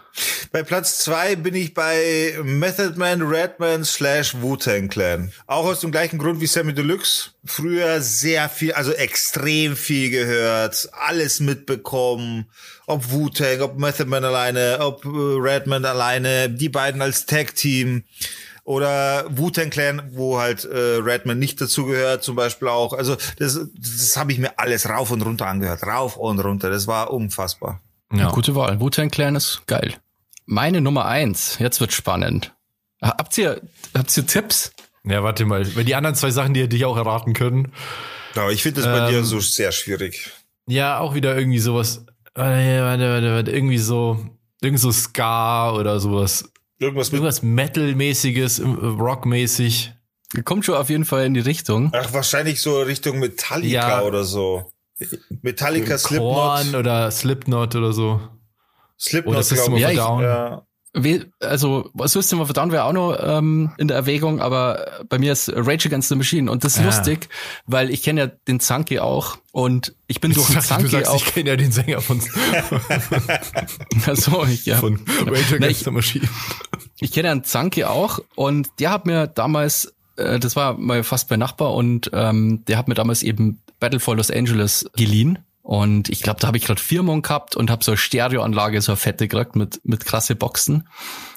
Bei Platz zwei bin ich bei Method Man, Redman slash Wu-Tang Clan. Auch aus dem gleichen Grund wie Sammy Deluxe. Früher sehr viel, also extrem viel gehört, alles mitbekommen. Ob Wu-Tang, ob Method Man alleine, ob äh, Redman alleine, die beiden als Tag-Team. Oder Wu-Tang Clan, wo halt äh, Redman nicht dazugehört, zum Beispiel auch. Also das, das habe ich mir alles rauf und runter angehört. Rauf und runter. Das war unfassbar. Ja. Gute Wahl. Wu-Tang Clan ist geil. Meine Nummer eins. Jetzt wird spannend. Habt ihr, habt ihr Tipps? ja, warte mal. Weil die anderen zwei Sachen, die hätte ich auch erraten können. Aber ich finde das bei Ähm, dir so sehr schwierig. Ja, auch wieder irgendwie sowas. Warte, warte, warte, warte. Irgendwie so, irgend so Ska oder sowas. Irgendwas. Irgendwas Metal-mäßiges, äh, Rock-mäßig. Kommt schon auf jeden Fall in die Richtung. Ach, wahrscheinlich so Richtung Metallica Ja. oder so. Metallica, Korn Slipknot. oder Slipknot oder so. Slipknot, Oder System glaube of ich. a ich- Down. Ja. Also, System of a Down wäre auch noch ähm, in der Erwägung, aber bei mir ist Rage Against the Machine und das ist Ah. lustig, weil ich kenne ja den Zanki auch und ich bin durch den sagst, auch. ich kenne ja den Sänger von, ich, ja. von Rage Na, Against ich, the Machine. ich kenne einen Zanki auch und der hat mir damals, äh, das war mal fast bei Nachbar und ähm, der hat mir damals eben Battle for Los Angeles geliehen. Und ich glaube, da habe ich gerade Firmung gehabt und habe so eine Stereoanlage, so eine fette gekriegt mit, mit krasse Boxen.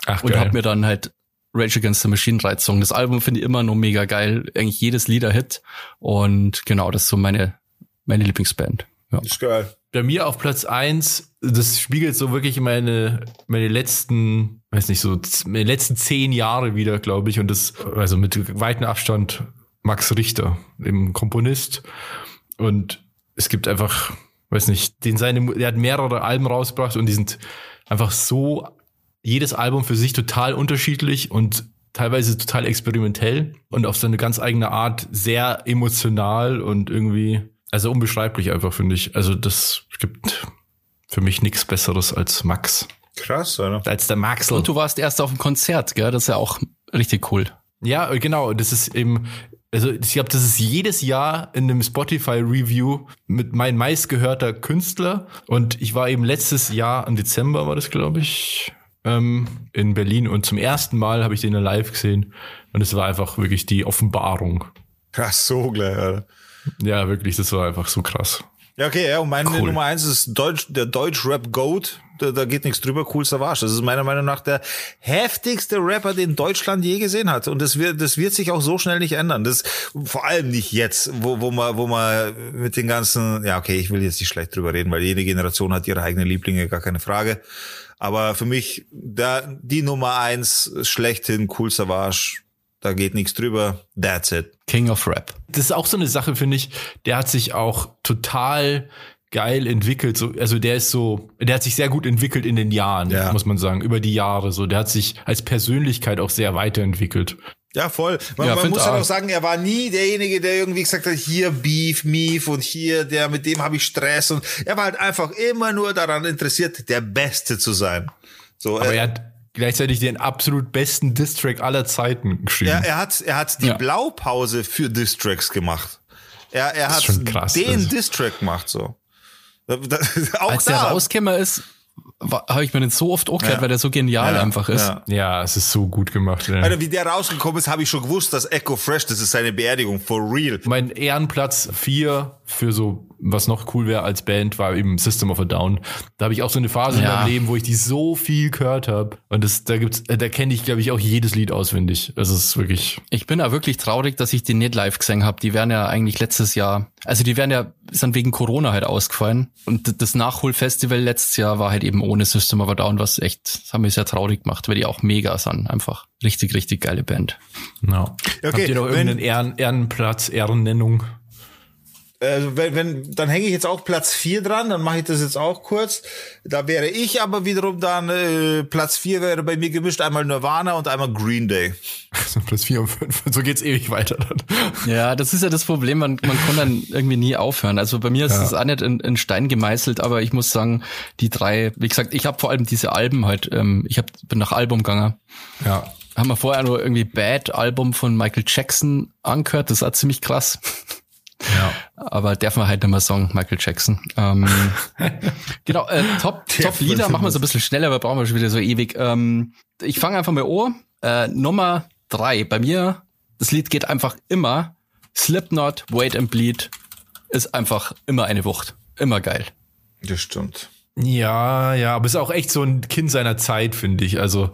Ach, und habe mir dann halt Rage Against the Machine reizung. Das Album finde ich immer noch mega geil. Eigentlich jedes Lieder Hit. Und genau, das ist so meine, meine Lieblingsband. Ja. Ist geil. bei mir auf Platz eins, das spiegelt so wirklich meine, meine letzten, weiß nicht, so, meine letzten zehn Jahre wieder, glaube ich. Und das, also mit weitem Abstand Max Richter, dem Komponist. Und es gibt einfach, weiß nicht, den seine, der hat mehrere Alben rausgebracht und die sind einfach so, jedes Album für sich total unterschiedlich und teilweise total experimentell und auf seine ganz eigene Art sehr emotional und irgendwie, also unbeschreiblich einfach, finde ich. Also das gibt für mich nichts Besseres als Max. Krass, oder? Als der Maxl. Und du warst erst auf dem Konzert, gell? Das ist ja auch richtig cool. Ja, genau. Das ist eben, also ich glaube, das ist jedes Jahr in einem Spotify-Review mit mein meistgehörter Künstler. Und ich war eben letztes Jahr im Dezember, war das, glaube ich, ähm, in Berlin. Und zum ersten Mal habe ich den live gesehen. Und es war einfach wirklich die Offenbarung. Krass, so gleich, oder? Ja, wirklich, das war einfach so krass. Ja, okay, ja, und meine Cool. Nummer eins ist Deutsch, der Deutsch-Rap-Goat. Da, da geht nichts drüber, cool Savage. Das ist meiner Meinung nach der heftigste Rapper, den Deutschland je gesehen hat. Und das wird, das wird sich auch so schnell nicht ändern. Das, vor allem nicht jetzt, wo, wo man, wo man mit den ganzen, ja, okay, ich will jetzt nicht schlecht drüber reden, weil jede Generation hat ihre eigenen Lieblinge, gar keine Frage. Aber für mich, da, die Nummer eins schlechthin, cool Savage. Da geht nichts drüber. That's it. King of Rap. Das ist auch so eine Sache, finde ich. Der hat sich auch total geil entwickelt. So, also der ist so, der hat sich sehr gut entwickelt in den Jahren, Ja. muss man sagen, über die Jahre. So, der hat sich als Persönlichkeit auch sehr weiterentwickelt. Ja, voll. Man, Ja, man muss halt auch. sagen, er war nie derjenige, der irgendwie gesagt hat, hier Beef, Mief und hier, der mit dem habe ich Stress und er war halt einfach immer nur daran interessiert, der Beste zu sein. So, Aber er, er hat gleichzeitig den absolut besten Distrack aller Zeiten geschrieben. er, er hat, er hat die Ja. Blaupause für Distracks gemacht. Er, er hat den also. Distrack gemacht so. Da, da, auch Als der da. rausgekommen ist, habe ich mir den so oft auch gehört, Ja. weil der so genial Ja, einfach ist. ja. ja, es ist so gut gemacht. Ja. Alter, wie der rausgekommen ist, habe ich schon gewusst, dass Echo Fresh, das ist seine Beerdigung, for real. Mein Ehrenplatz 4 für so, was noch cool wäre als Band, war eben System of a Down. Da habe ich auch so eine Phase in Ja. meinem Leben, wo ich die so viel gehört habe. Und das, da gibt's, äh, da kenne ich, glaube ich, auch jedes Lied auswendig. Also es ist wirklich. Ich bin ja wirklich traurig, dass ich die nicht live gesehen habe. Die wären ja eigentlich letztes Jahr, also die wären ja, sind wegen Corona halt ausgefallen. Und das Nachholfestival letztes Jahr war halt eben ohne System of a Down, was echt, das haben mich sehr traurig gemacht, weil die auch mega sind. Einfach richtig, richtig geile Band. No. Okay, Habt ihr noch irgendeinen Ehren, Ehrenplatz, Ehrennennung? Also wenn, wenn, dann hänge ich jetzt auch Platz 4 dran, dann mache ich das jetzt auch kurz. Da wäre ich aber wiederum dann, äh, Platz 4 wäre bei mir gemischt einmal Nirvana und einmal Green Day. So Platz 4 und 5. So geht's ewig weiter dann. Ja, das ist ja das Problem, man, man kann dann irgendwie nie aufhören. Also bei mir ist es auch nicht in, in Stein gemeißelt, aber ich muss sagen, die drei, wie gesagt, ich habe vor allem diese Alben halt, ähm, ich hab, bin nach Album gegangen. Ja. Haben wir vorher nur irgendwie Bad Album von Michael Jackson angehört, das war ziemlich krass. Ja. Aber darf man halt nicht mehr sagen, Michael Jackson. Ähm, genau, äh, Top, Top Lieder machen wir so ein bisschen schneller, aber brauchen wir schon wieder so ewig. Ähm, ich fange einfach mal an. Äh, Nummer drei. Bei mir, das Lied geht einfach immer. Slipknot, Wait and Bleed ist einfach immer eine Wucht. Immer geil. Das stimmt. Ja, ja, aber ist auch echt so ein Kind seiner Zeit, finde ich. Also,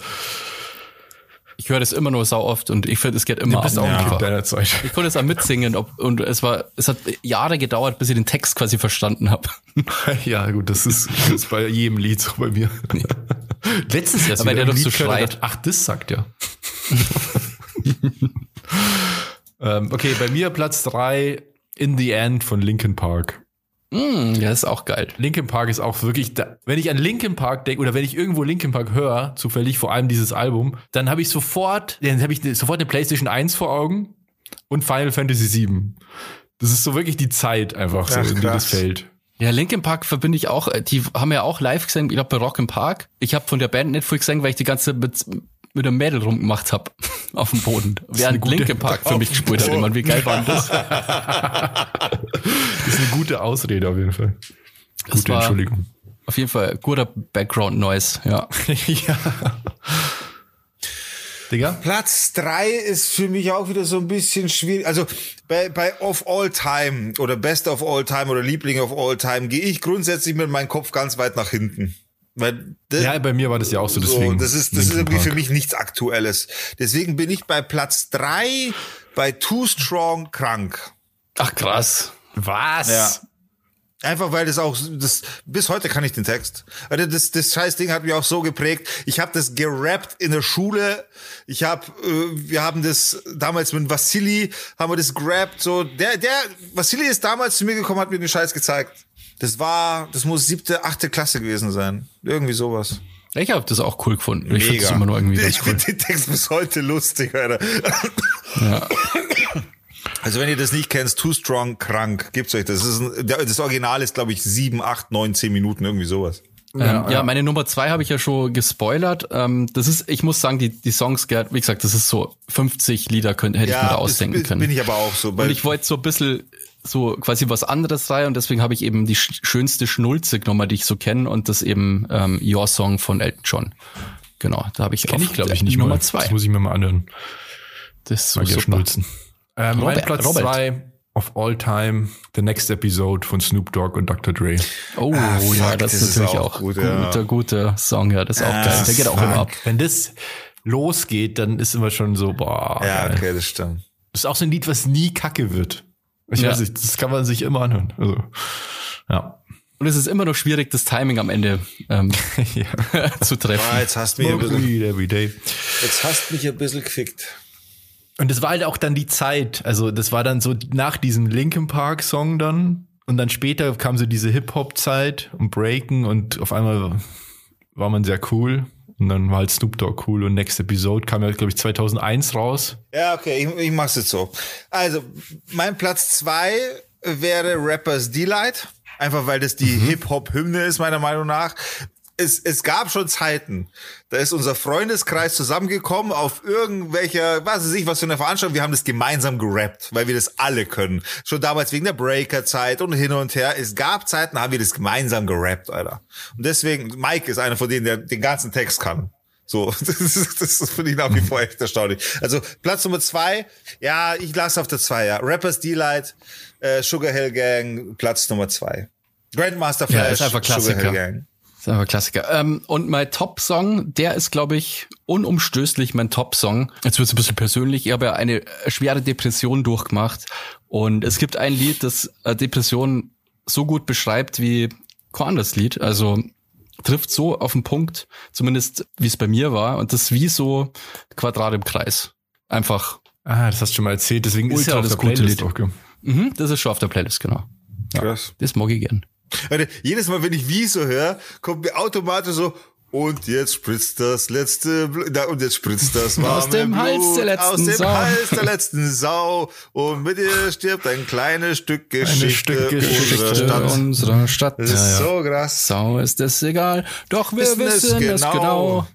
Ich höre das immer nur sau oft und ich finde, es geht immer du bist ab auch ein. Kind deiner Zeit. Ich konnte es auch mitsingen ob, und es war, es hat Jahre gedauert, bis ich den Text quasi verstanden habe. Ja, gut, das ist, das ist bei jedem Lied so bei mir. Letztes Jahr, wieder der doch so schreit. Ach, das sagt er. ähm, okay, bei mir Platz drei In the End von Linkin Park. Mm, ja, ist auch geil. Linkin Park ist auch wirklich, da, wenn ich an Linkin Park denke oder wenn ich irgendwo Linkin Park höre, zufällig vor allem dieses Album, dann habe ich sofort, dann habe ich ne- sofort eine PlayStation 1 vor Augen und Final Fantasy 7. Das ist so wirklich die Zeit einfach so, in die das fällt. Ja, Linkin Park verbinde ich auch. äh, Die haben ja auch live gesehen, ich glaube bei Rock im Park. Ich habe von der Band nicht viel gesehen, weil ich die ganze Zeit mit, mit einem Mädel rumgemacht habe auf dem Boden. Während Linkin Park für mich gespielt hat. Ich meine, wie geil war denn das? Das ist eine gute Ausrede auf jeden Fall. Das Gute war Entschuldigung. auf jeden Fall guter Background Noise, ja. ja. Digga? Platz drei ist für mich auch wieder so ein bisschen schwierig. Also bei, bei Of All Time oder Best of All Time oder Liebling of All Time gehe ich grundsätzlich mit meinem Kopf ganz weit nach hinten. Weil das, Ja, bei mir war das ja auch so, deswegen. das ist, das ist irgendwie Park. für mich nichts Aktuelles. Deswegen bin ich bei Platz drei bei Too Strong krank. Ach krass. Was? Ja. Einfach weil das auch das bis heute kann ich den Text. Also das das scheiß Ding hat mich auch so geprägt. Ich habe das gerappt in der Schule. Ich habe äh, wir haben das damals mit Vassili haben wir das gerappt so der der Vassili ist damals zu mir gekommen hat mir den Scheiß gezeigt. Das war das muss siebte achte Klasse gewesen sein. Irgendwie sowas. Ich habe das auch cool gefunden. Ich finde immer nur irgendwie ich cool. finde den Text bis heute lustig, Alter. Ja. Also wenn ihr das nicht kennt, Too Strong krank, gibt's euch das. Das, ist ein, das Original ist glaube ich sieben, acht, neun, zehn Minuten irgendwie sowas. Ja, ähm, ja, meine Nummer zwei habe ich ja schon gespoilert. Ähm, das ist, ich muss sagen, die, die Songs, Gerd, wie gesagt, das ist so 50 Lieder könnte, hätte ich mir da ausdenken bin, können. bin ich aber auch so. Weil und ich wollte so ein bisschen so quasi was anderes rein und deswegen habe ich eben die sch schönste Schnulze genommen, die ich so kenne und das eben ähm, Your Song von Elton John. Genau, da habe ich Kenn auf ich, glaube ich, nicht Nummer mal. zwei. Das muss ich mir mal anhören. Das ist ja super. schnulzen. Ähm, mein Robert- Platz Robert. zwei of all time, The Next Episode von Snoop Dogg und Dr. Dre. Oh Ah, ja, fuck, das, das ist natürlich auch auch gut, guter, ja. guter Song, ja, das ist auch Ah, geil. Der geht auch immer ab. Wenn das losgeht, dann ist immer schon so, boah. ja, okay, das stimmt. Das ist auch so ein Lied, was nie kacke wird. Ich Ja. weiß nicht, das kann man sich immer anhören. Also, ja. Und es ist immer noch schwierig, das Timing am Ende ähm, zu treffen. Ah, jetzt hast du mich ein bisschen, weed every day. jetzt hast du mich ein bisschen gefickt. Und das war halt auch dann die Zeit. Also, das war dann so nach diesem Linkin Park Song dann. Und dann später kam so diese Hip-Hop-Zeit und Breaken und auf einmal war man sehr cool. Und dann war halt Snoop Dogg cool und Next Episode kam ja, glaube ich, 2001 raus. Ja, okay, ich, ich mach's jetzt so. Also, mein Platz zwei wäre Rappers Delight. Einfach weil das die mhm. Hip-Hop-Hymne ist, meiner Meinung nach es, es gab schon Zeiten, da ist unser Freundeskreis zusammengekommen auf irgendwelcher, was weiß ich, was für eine Veranstaltung. Wir haben das gemeinsam gerappt, weil wir das alle können. Schon damals wegen der Breaker-Zeit und hin und her. Es gab Zeiten, da haben wir das gemeinsam gerappt, Alter. Und deswegen, Mike ist einer von denen, der den ganzen Text kann. So, das, ist, das finde ich nach wie vor echt erstaunlich. Also Platz Nummer zwei, ja, ich lasse auf der zwei, ja. Rappers Delight, äh, Sugar Hill Gang, Platz Nummer zwei. Grandmaster Flash, ja, ist einfach Klassiker. Sugar Hill Gang. Das ist einfach Klassiker. Ähm, und mein Top-Song, der ist, glaube ich, unumstößlich mein Top-Song. Jetzt wird es ein bisschen persönlich. Ich habe ja eine schwere Depression durchgemacht. Und es gibt ein Lied, das Depression so gut beschreibt wie kein Lied. Also trifft so auf den Punkt, zumindest wie es bei mir war. Und das ist wie so Quadrat im Kreis. Einfach. Ah, das hast du schon mal erzählt. Deswegen ist ja auf das der Playlist Lied. auch. Mhm, das ist schon auf der Playlist, genau. Ja, Krass. Das mag ich gern. Alter, jedes Mal, wenn ich wie so höre, kommt mir automatisch so, und jetzt spritzt das letzte, Bl und jetzt spritzt das warme aus dem Blut Hals der letzten aus dem Sau. Hals der letzten Sau. Und mit ihr stirbt ein kleines Stück Geschichte, Stück Geschichte unserer Stadt. Unserer Stadt. Das ist ja, ja. so krass. Sau ist es egal. Doch wir wissen, wissen es genau. genau.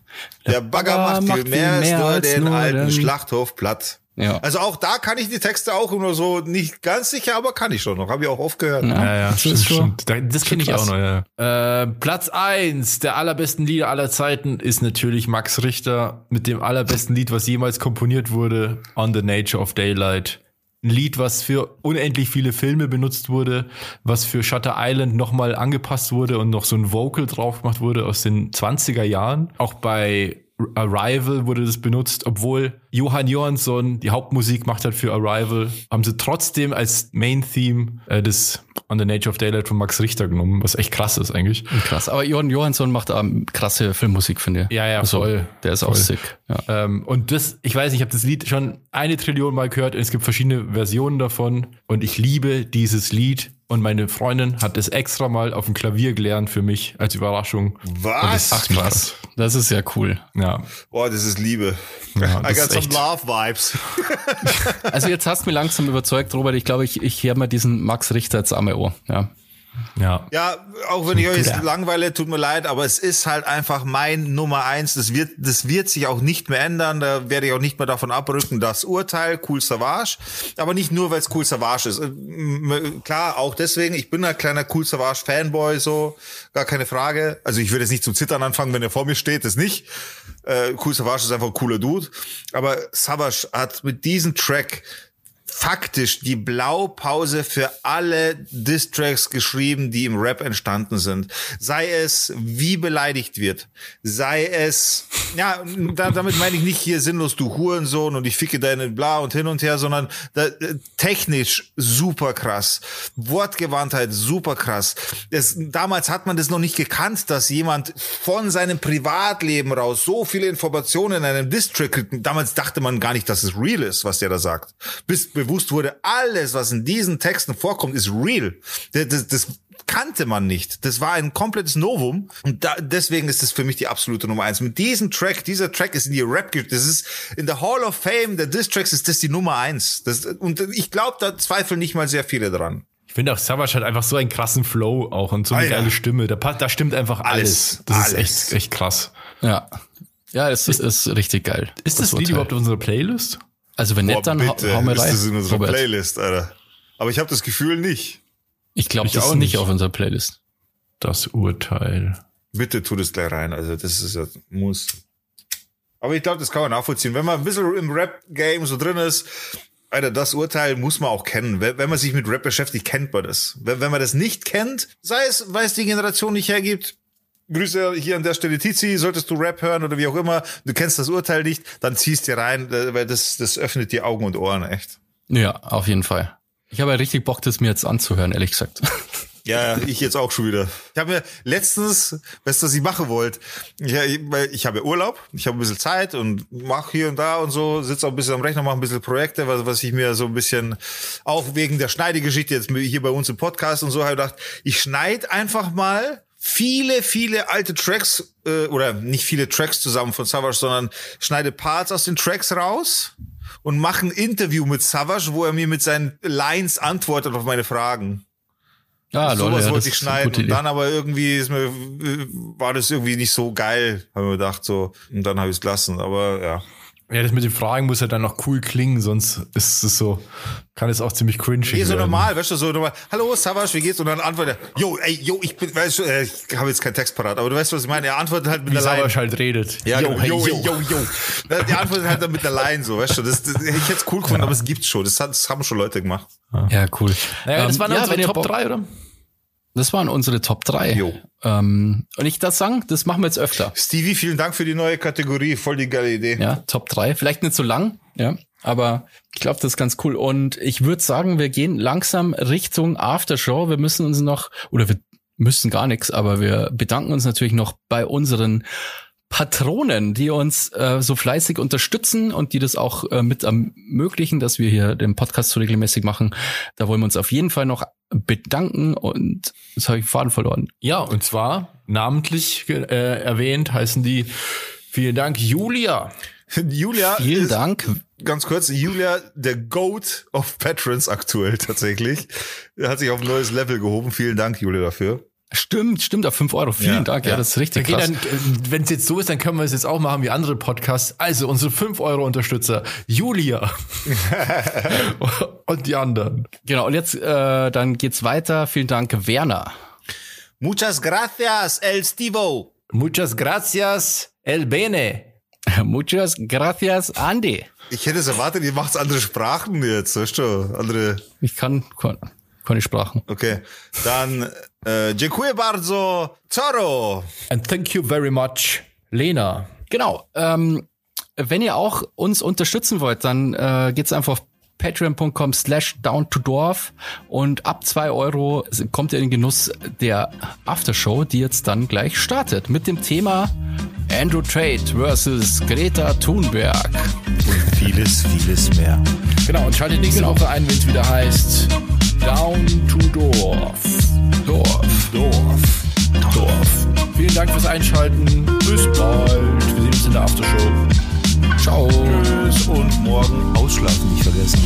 Der Bagger macht, macht viel mehr, mehr als nur den nur alten den Schlachthof platt. Ja. Also auch da kann ich die Texte auch immer so nicht ganz sicher, aber kann ich schon noch. Habe ich auch oft gehört. Ja, ja, ja das stimmt, stimmt. Das kenne ich auch noch, ja. Äh, Platz eins der allerbesten Lieder aller Zeiten ist natürlich Max Richter mit dem allerbesten Lied, was jemals komponiert wurde, On the Nature of Daylight. Ein Lied, was für unendlich viele Filme benutzt wurde, was für Shutter Island nochmal angepasst wurde und noch so ein Vocal drauf gemacht wurde aus den 20er Jahren. Auch bei Arrival wurde das benutzt, obwohl Johann Johansson die Hauptmusik macht hat für Arrival, haben sie trotzdem als Main Theme äh, das On the Nature of Daylight von Max Richter genommen, was echt krass ist eigentlich. Krass, aber Johann Johansson macht ähm, krasse Filmmusik, finde ich. Ja, ja, also, voll. Der ist voll. auch sick. Ja. Ähm, und das, ich weiß, ich habe das Lied schon eine Trillion Mal gehört und es gibt verschiedene Versionen davon und ich liebe dieses Lied und meine Freundin hat es extra mal auf dem Klavier gelernt für mich als Überraschung. Was? Ach krass. Das ist ja cool. Ja. Boah, das ist Liebe. Ja, I got some love vibes. also jetzt hast du mich langsam überzeugt, Robert. Ich glaube, ich, ich höre mal diesen Max Richter jetzt einmal Ohr. Ja. Ja. Ja, auch wenn ich euch jetzt langweile, tut mir leid, aber es ist halt einfach mein Nummer eins. Das wird, das wird sich auch nicht mehr ändern. Da werde ich auch nicht mehr davon abrücken. Das Urteil, Cool Savage. Aber nicht nur, weil es Cool Savage ist. Klar, auch deswegen. Ich bin ein kleiner Cool Savage Fanboy, so. Gar keine Frage. Also ich würde jetzt nicht zum Zittern anfangen, wenn er vor mir steht. Das nicht. Äh, cool Savage ist einfach ein cooler Dude. Aber Savage hat mit diesem Track faktisch die Blaupause für alle Distracks geschrieben, die im Rap entstanden sind. Sei es, wie beleidigt wird. Sei es, ja, da, damit meine ich nicht hier sinnlos, du Hurensohn und ich ficke deine bla und hin und her, sondern da, technisch super krass. Wortgewandtheit super krass. Es, damals hat man das noch nicht gekannt, dass jemand von seinem Privatleben raus so viele Informationen in einem Distrack kriegt. Damals dachte man gar nicht, dass es real ist, was der da sagt. Bis bewusst wurde, alles, was in diesen Texten vorkommt, ist real. Das, das, das kannte man nicht. Das war ein komplettes Novum. Und da, deswegen ist das für mich die absolute Nummer eins. Mit diesem Track, dieser Track ist in die Rap, das ist in der Hall of Fame der Diss-Tracks ist das die Nummer eins. Das, und ich glaube, da zweifeln nicht mal sehr viele dran. Ich finde auch Savage hat einfach so einen krassen Flow auch und so eine Alter. geile Stimme. Da, da stimmt einfach alles. alles. Das alles. ist echt, echt krass. Ja. Ja, es ist, ist richtig geil. Ist das, das Lied überhaupt auf unserer Playlist? Also wenn nicht, dann bitte, hau mal rein. Ist das in unserer Robert. Playlist, Alter. Aber ich habe das Gefühl nicht. Ich glaube, das ist nicht auf unserer Playlist. Das Urteil. Bitte tu das gleich rein. Also das ist ja, muss. Aber ich glaube, das kann man nachvollziehen. Wenn man ein bisschen im Rap-Game so drin ist, Alter, das Urteil muss man auch kennen. Wenn man sich mit Rap beschäftigt, kennt man das. Wenn man das nicht kennt, sei es, weil es die Generation nicht hergibt, Grüße hier an der Stelle Tizi, solltest du Rap hören oder wie auch immer, du kennst das Urteil nicht, dann ziehst dir rein, äh, weil das, das öffnet die Augen und Ohren, echt. Ja, auf jeden Fall. Ich habe ja richtig Bock, das mir jetzt anzuhören, ehrlich gesagt. Ja, ich jetzt auch schon wieder. Ich habe mir letztens, weißt du, was ich machen wollte? Ich, ich habe Urlaub, ich habe ein bisschen Zeit und mache hier und da und so, sitze auch ein bisschen am Rechner, mache ein bisschen Projekte, was, was ich mir so ein bisschen, auch wegen der Schneidegeschichte jetzt hier bei uns im Podcast und so, habe gedacht, ich schneide einfach mal viele, viele alte Tracks, äh, oder nicht viele Tracks zusammen von Savage, sondern schneidet Parts aus den Tracks raus und mache ein Interview mit Savage, wo er mir mit seinen Lines antwortet auf meine Fragen. Ah, So lol, was ja, wollte ich schneiden. Und dann aber irgendwie ist mir, äh, war das irgendwie nicht so geil, habe ich mir gedacht, so. Und dann habe ich es gelassen, aber ja. Ja, das mit den Fragen muss ja dann noch cool klingen, sonst ist es so, kann es auch ziemlich cringe Nee, so werden. normal, weißt du, so normal. Hallo, Savage, wie geht's? Und dann antwortet er, yo, ey, yo, ich bin, weißt du, äh, ich habe jetzt keinen Text parat, aber du weißt, was ich meine. Er antwortet halt mit Wie einer Line. Savage halt redet. Ja, Yo, genau. hey, yo, yo. yo, yo. Der der antwortet halt dann mit einer Line, so, weißt du. Das, das hätte ich jetzt cool gefunden, aber es gibt's schon. Das, hat, das haben schon Leute gemacht. Ja, cool. Naja, das Ähm, waren ja, unsere Top Bock- 3, oder? Das waren unsere Top 3. Jo. Ähm, und ich das sagen, das machen wir jetzt öfter. Stevie, vielen Dank für die neue Kategorie. Voll die geile Idee. Ja, Top 3. Vielleicht nicht so lang, ja. Aber ich glaube, das ist ganz cool. Und ich würde sagen, wir gehen langsam Richtung Aftershow. Wir müssen uns noch, oder wir müssen gar nichts, aber wir bedanken uns natürlich noch bei unseren Patronen, die uns äh, so fleißig unterstützen und die das auch äh, mit ermöglichen, dass wir hier den Podcast so regelmäßig machen. Da wollen wir uns auf jeden Fall noch bedanken und jetzt habe ich den Faden verloren. Ja, und zwar namentlich äh, erwähnt heißen die, vielen Dank, Julia. Julia. Vielen ist, Dank. Ganz kurz, Julia, der Goat of Patrons aktuell tatsächlich. Er hat sich auf ein neues Level gehoben. Vielen Dank, Julia, dafür. Stimmt, stimmt, auf 5 Euro. Vielen Ja, Dank, ja, ja. das ist richtig Okay, krass. dann, äh, wenn es jetzt so ist, dann können wir es jetzt auch machen wie andere Podcasts. Also unsere 5-Euro-Unterstützer, Julia und die anderen. Genau, und jetzt äh, dann geht's weiter. Vielen Dank, Werner. Muchas gracias, El Stivo. Muchas gracias, El Bene. Muchas gracias, Andy. Ich hätte es erwartet, ihr macht andere Sprachen jetzt, weißt du? Andere. Ich kann kann- keine Sprachen. Okay. Dann äh, Dziękuję bardzo, Zorro. And thank you very much, Lena. Genau. Ähm, wenn ihr auch uns unterstützen wollt, dann äh, geht's einfach auf patreon.com slash down to dorf und ab zwei Euro kommt ihr in den Genuss der Aftershow, die jetzt dann gleich startet mit dem Thema Andrew Tate versus Greta Thunberg. Und vieles, vieles mehr. Genau, und schaltet nächste Woche ein, wenn es wieder heißt Down to. Dorf. Dorf. Dorf. Vielen Dank fürs Einschalten. Bis bald. Wir sehen uns in der Aftershow. Ciao. Tschüss und morgen ausschlafen nicht vergessen.